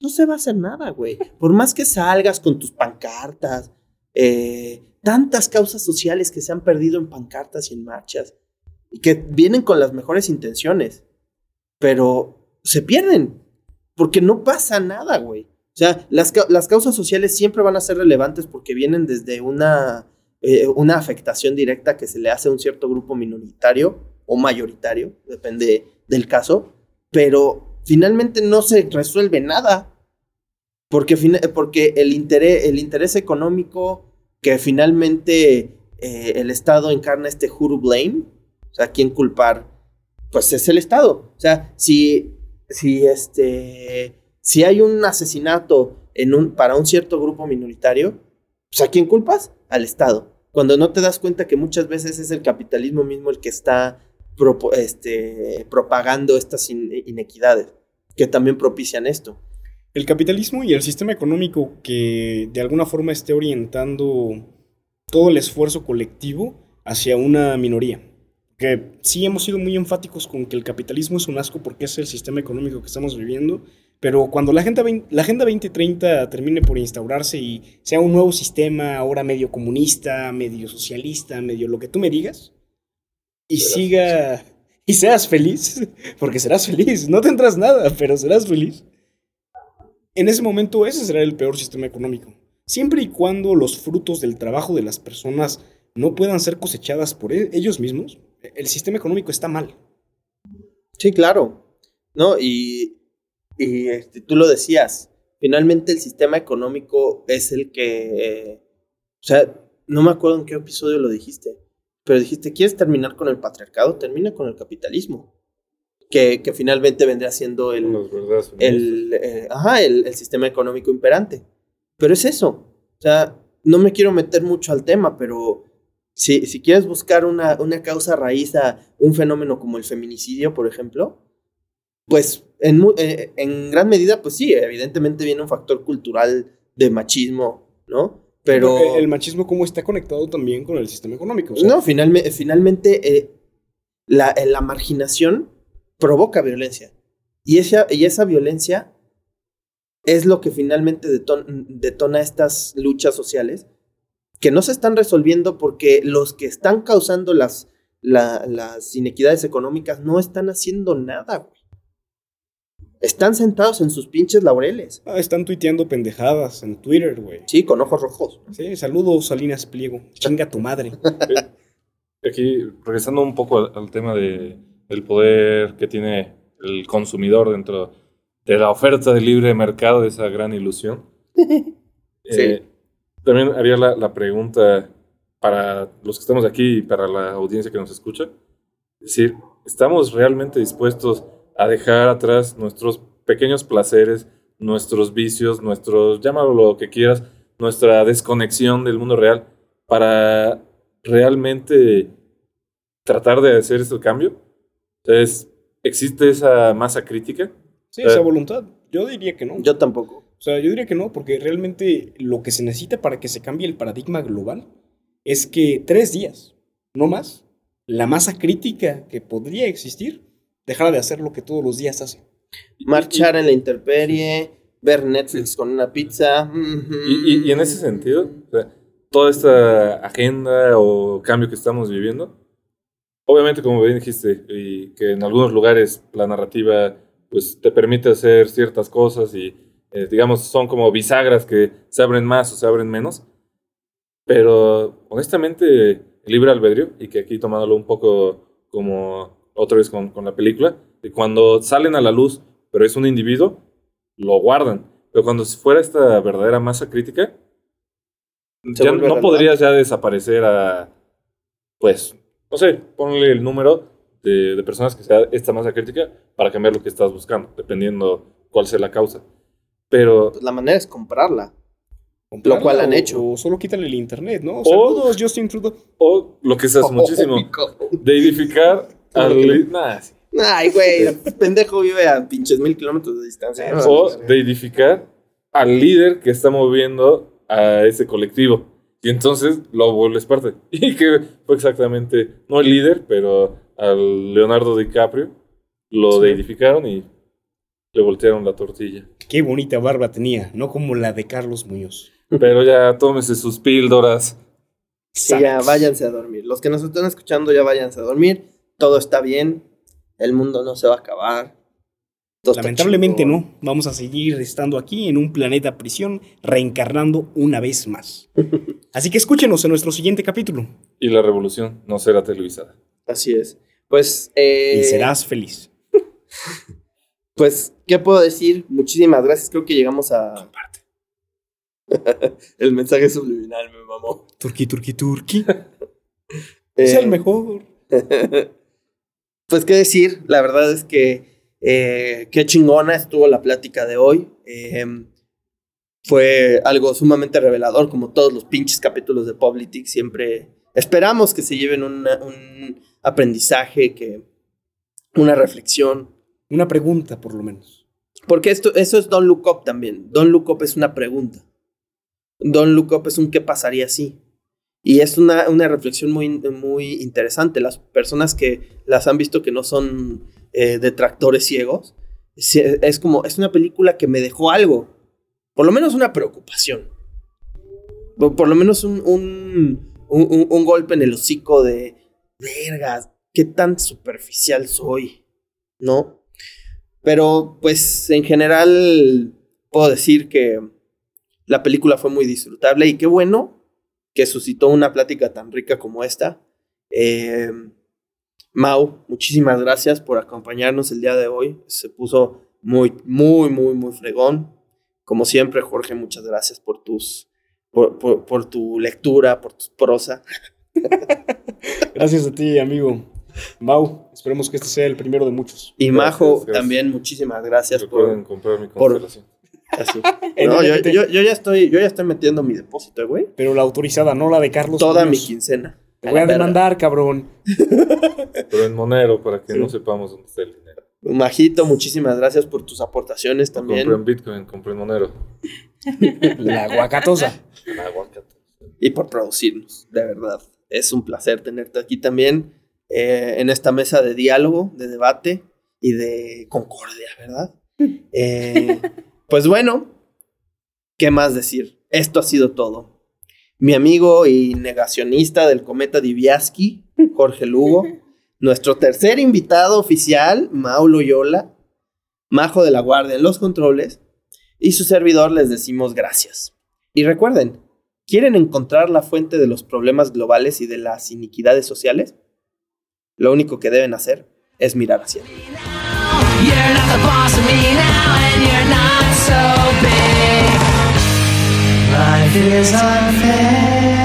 no se va a hacer nada, güey. Por más que salgas con tus pancartas, eh, tantas causas sociales que se han perdido en pancartas y en marchas, y que vienen con las mejores intenciones, pero se pierden, porque no pasa nada, güey. O sea, las, las, causas sociales siempre van a ser relevantes porque vienen desde una, eh, una afectación directa que se le hace a un cierto grupo minoritario o mayoritario, depende del caso, pero finalmente no se resuelve nada. Porque, porque el, interés, el interés económico que finalmente eh, el Estado encarna este Huru Blame, o sea, ¿quién culpar? Pues es el Estado. O sea, si, si, este, si hay un asesinato en un, para un cierto grupo minoritario, pues ¿a quién culpas? Al Estado. Cuando no te das cuenta que muchas veces es el capitalismo mismo el que está este, propagando estas inequidades, que también propician esto. El capitalismo y el sistema económico que de alguna forma esté orientando todo el esfuerzo colectivo hacia una minoría que sí hemos sido muy enfáticos con que el capitalismo es un asco porque es el sistema económico que estamos viviendo, pero cuando la Agenda, la agenda 2030 termine por instaurarse y sea un nuevo sistema, ahora medio comunista, medio socialista, medio lo que tú me digas, y siga... Y seas feliz, porque serás feliz, no tendrás nada, pero serás feliz. En ese momento ese será el peor sistema económico. Siempre y cuando los frutos del trabajo de las personas no puedan ser cosechadas por e-, ellos mismos, el sistema económico está mal. Sí, claro. No, y, y este, tú lo decías, finalmente el sistema económico es el que, o sea, no me acuerdo en qué episodio lo dijiste, pero dijiste, ¿quieres terminar con el patriarcado? Termina con el capitalismo. Que, que finalmente vendría siendo el, el, eh, ajá, el, el sistema económico imperante. Pero es eso. O sea, no me quiero meter mucho al tema, pero si, si quieres buscar una, una, causa raíz a un fenómeno como el feminicidio, por ejemplo, pues en, eh, en gran medida, pues sí, evidentemente viene un factor cultural de machismo, ¿no? Pero... Porque el machismo cómo está conectado también con el sistema económico. o sea, No, finalme- finalmente eh, la, eh, la marginación provoca violencia. Y esa, y esa violencia es lo que finalmente deton- detona estas luchas sociales que no se están resolviendo porque los que están causando las, la- las inequidades económicas no están haciendo nada, güey. Están sentados en sus pinches laureles. ah, están tuiteando pendejadas en Twitter, güey. Sí, con ojos rojos. Sí, saludos, Salinas Pliego. Chinga tu madre. Aquí, regresando un poco al, al tema de, del poder que tiene el consumidor dentro de la oferta de libre mercado, de esa gran ilusión. Eh, también haría la, la pregunta para los que estamos aquí y para la audiencia que nos escucha. Es decir, ¿estamos realmente dispuestos a dejar atrás nuestros pequeños placeres, nuestros vicios, nuestros, llámalo lo que quieras, nuestra desconexión del mundo real para realmente tratar de hacer ese cambio? Entonces, ¿existe esa masa crítica? Sí, esa voluntad. Yo diría que no. Yo tampoco. O sea, yo diría que no, porque realmente lo que se necesita para que se cambie el paradigma global es que tres días, no más, la masa crítica que podría existir dejara de hacer lo que todos los días hace. Marchar en la intemperie, ver Netflix con una pizza. Y, y- y en ese sentido, o sea, toda esta agenda o cambio que estamos viviendo, obviamente como bien dijiste, y que en algunos lugares la narrativa pues te permite hacer ciertas cosas y eh, digamos son como bisagras que se abren más o se abren menos, pero honestamente libre albedrío, y que aquí tomándolo un poco como otra vez con, con la película, de cuando salen a la luz, pero es un individuo, lo guardan. Pero cuando fuera esta verdadera masa crítica, ya no podrías ya desaparecer a, pues, no sé, ponle el número de, de personas que sea esta masa crítica para cambiar lo que estás buscando, dependiendo cuál sea la causa. Pero Pues la manera es comprarla. Comprarla cual han o- hecho. O solo quítale el internet, ¿no? Saludos, Justin Trudeau. O lo que se hace muchísimo, de edificar al... sí. Ay, güey, el pendejo vive a pinches mil kilómetros de distancia. O de edificar al líder que está moviendo a ese colectivo. Y entonces lo vuelves parte. Y que fue exactamente, no el líder, pero al Leonardo DiCaprio lo Sí. de edificaron y le voltearon la tortilla. Qué bonita barba tenía, no como la de Carlos Muñoz. Pero ya tómese sus píldoras. Sí, ya váyanse a dormir. Los que nos están escuchando ya váyanse a dormir. Todo está bien. El mundo no se va a acabar. Todo Lamentablemente no. Vamos a seguir estando aquí en un planeta prisión, reencarnando una vez más. Así que escúchenos en nuestro siguiente capítulo Y la revolución no será televisada. Así es. Pues, eh, y serás feliz. pues, ¿qué puedo decir? Muchísimas gracias. Creo que llegamos a. el mensaje subliminal me mamó. Turqui, turqui, turqui. Es Eh, el mejor. pues qué decir, la verdad es que eh, qué chingona estuvo la plática de hoy. Eh, fue algo sumamente revelador, como todos los pinches capítulos de Politics. Siempre esperamos que se lleven una- un aprendizaje, que una reflexión. Una pregunta, por lo menos. Porque esto, eso es Don't Look Up también. Don't Look Up es una pregunta. Don't Look Up es un qué pasaría si. Y es una, una reflexión muy, muy interesante. Las personas que las han visto que no son eh, detractores ciegos, es como, es una película que me dejó algo. Por lo menos una preocupación. Por, por lo menos un- un- un golpe en el hocico de, vergas, qué tan superficial soy, ¿no? Pero pues en general puedo decir que la película fue muy disfrutable y qué bueno que suscitó una plática tan rica como esta. Eh, Mau, muchísimas gracias por acompañarnos el día de hoy. Se puso muy, muy, muy, muy fregón. Como siempre, Jorge, muchas gracias por tus, por, por- por tu lectura, por tu prosa. Gracias a ti, amigo. Mau, esperemos que este sea el primero de muchos. Y Gracias, Majo, gracias. también muchísimas gracias Recuerden por... comprar mi por- constelación. así. No, yo, NFT. yo- yo ya estoy, yo ya estoy metiendo mi depósito, güey. Pero la autorizada, no la de Carlos. Toda mi quincena. Te voy a la demandar, cabrón. Pero en Monero para que Sí. no sepamos dónde está el dinero. Majito, muchísimas gracias por tus aportaciones también. Compré en Bitcoin, compré en Monero. La guacatosa. El aguacate. y por producirnos, de verdad. Es un placer tenerte aquí también eh, en esta mesa de diálogo, de debate y de concordia, ¿verdad? Eh, pues bueno, ¿qué más decir? Esto ha sido todo. Mi amigo y negacionista del cometa Diviaski, Jorge Lugo, nuestro tercer invitado oficial, Maulo Yola, Majo de la Guardia en los controles, y su servidor les decimos gracias. Y recuerden, ¿quieren encontrar la fuente de los problemas globales y de las iniquidades sociales? Lo único que deben hacer es mirar hacia arriba. Life is unfair.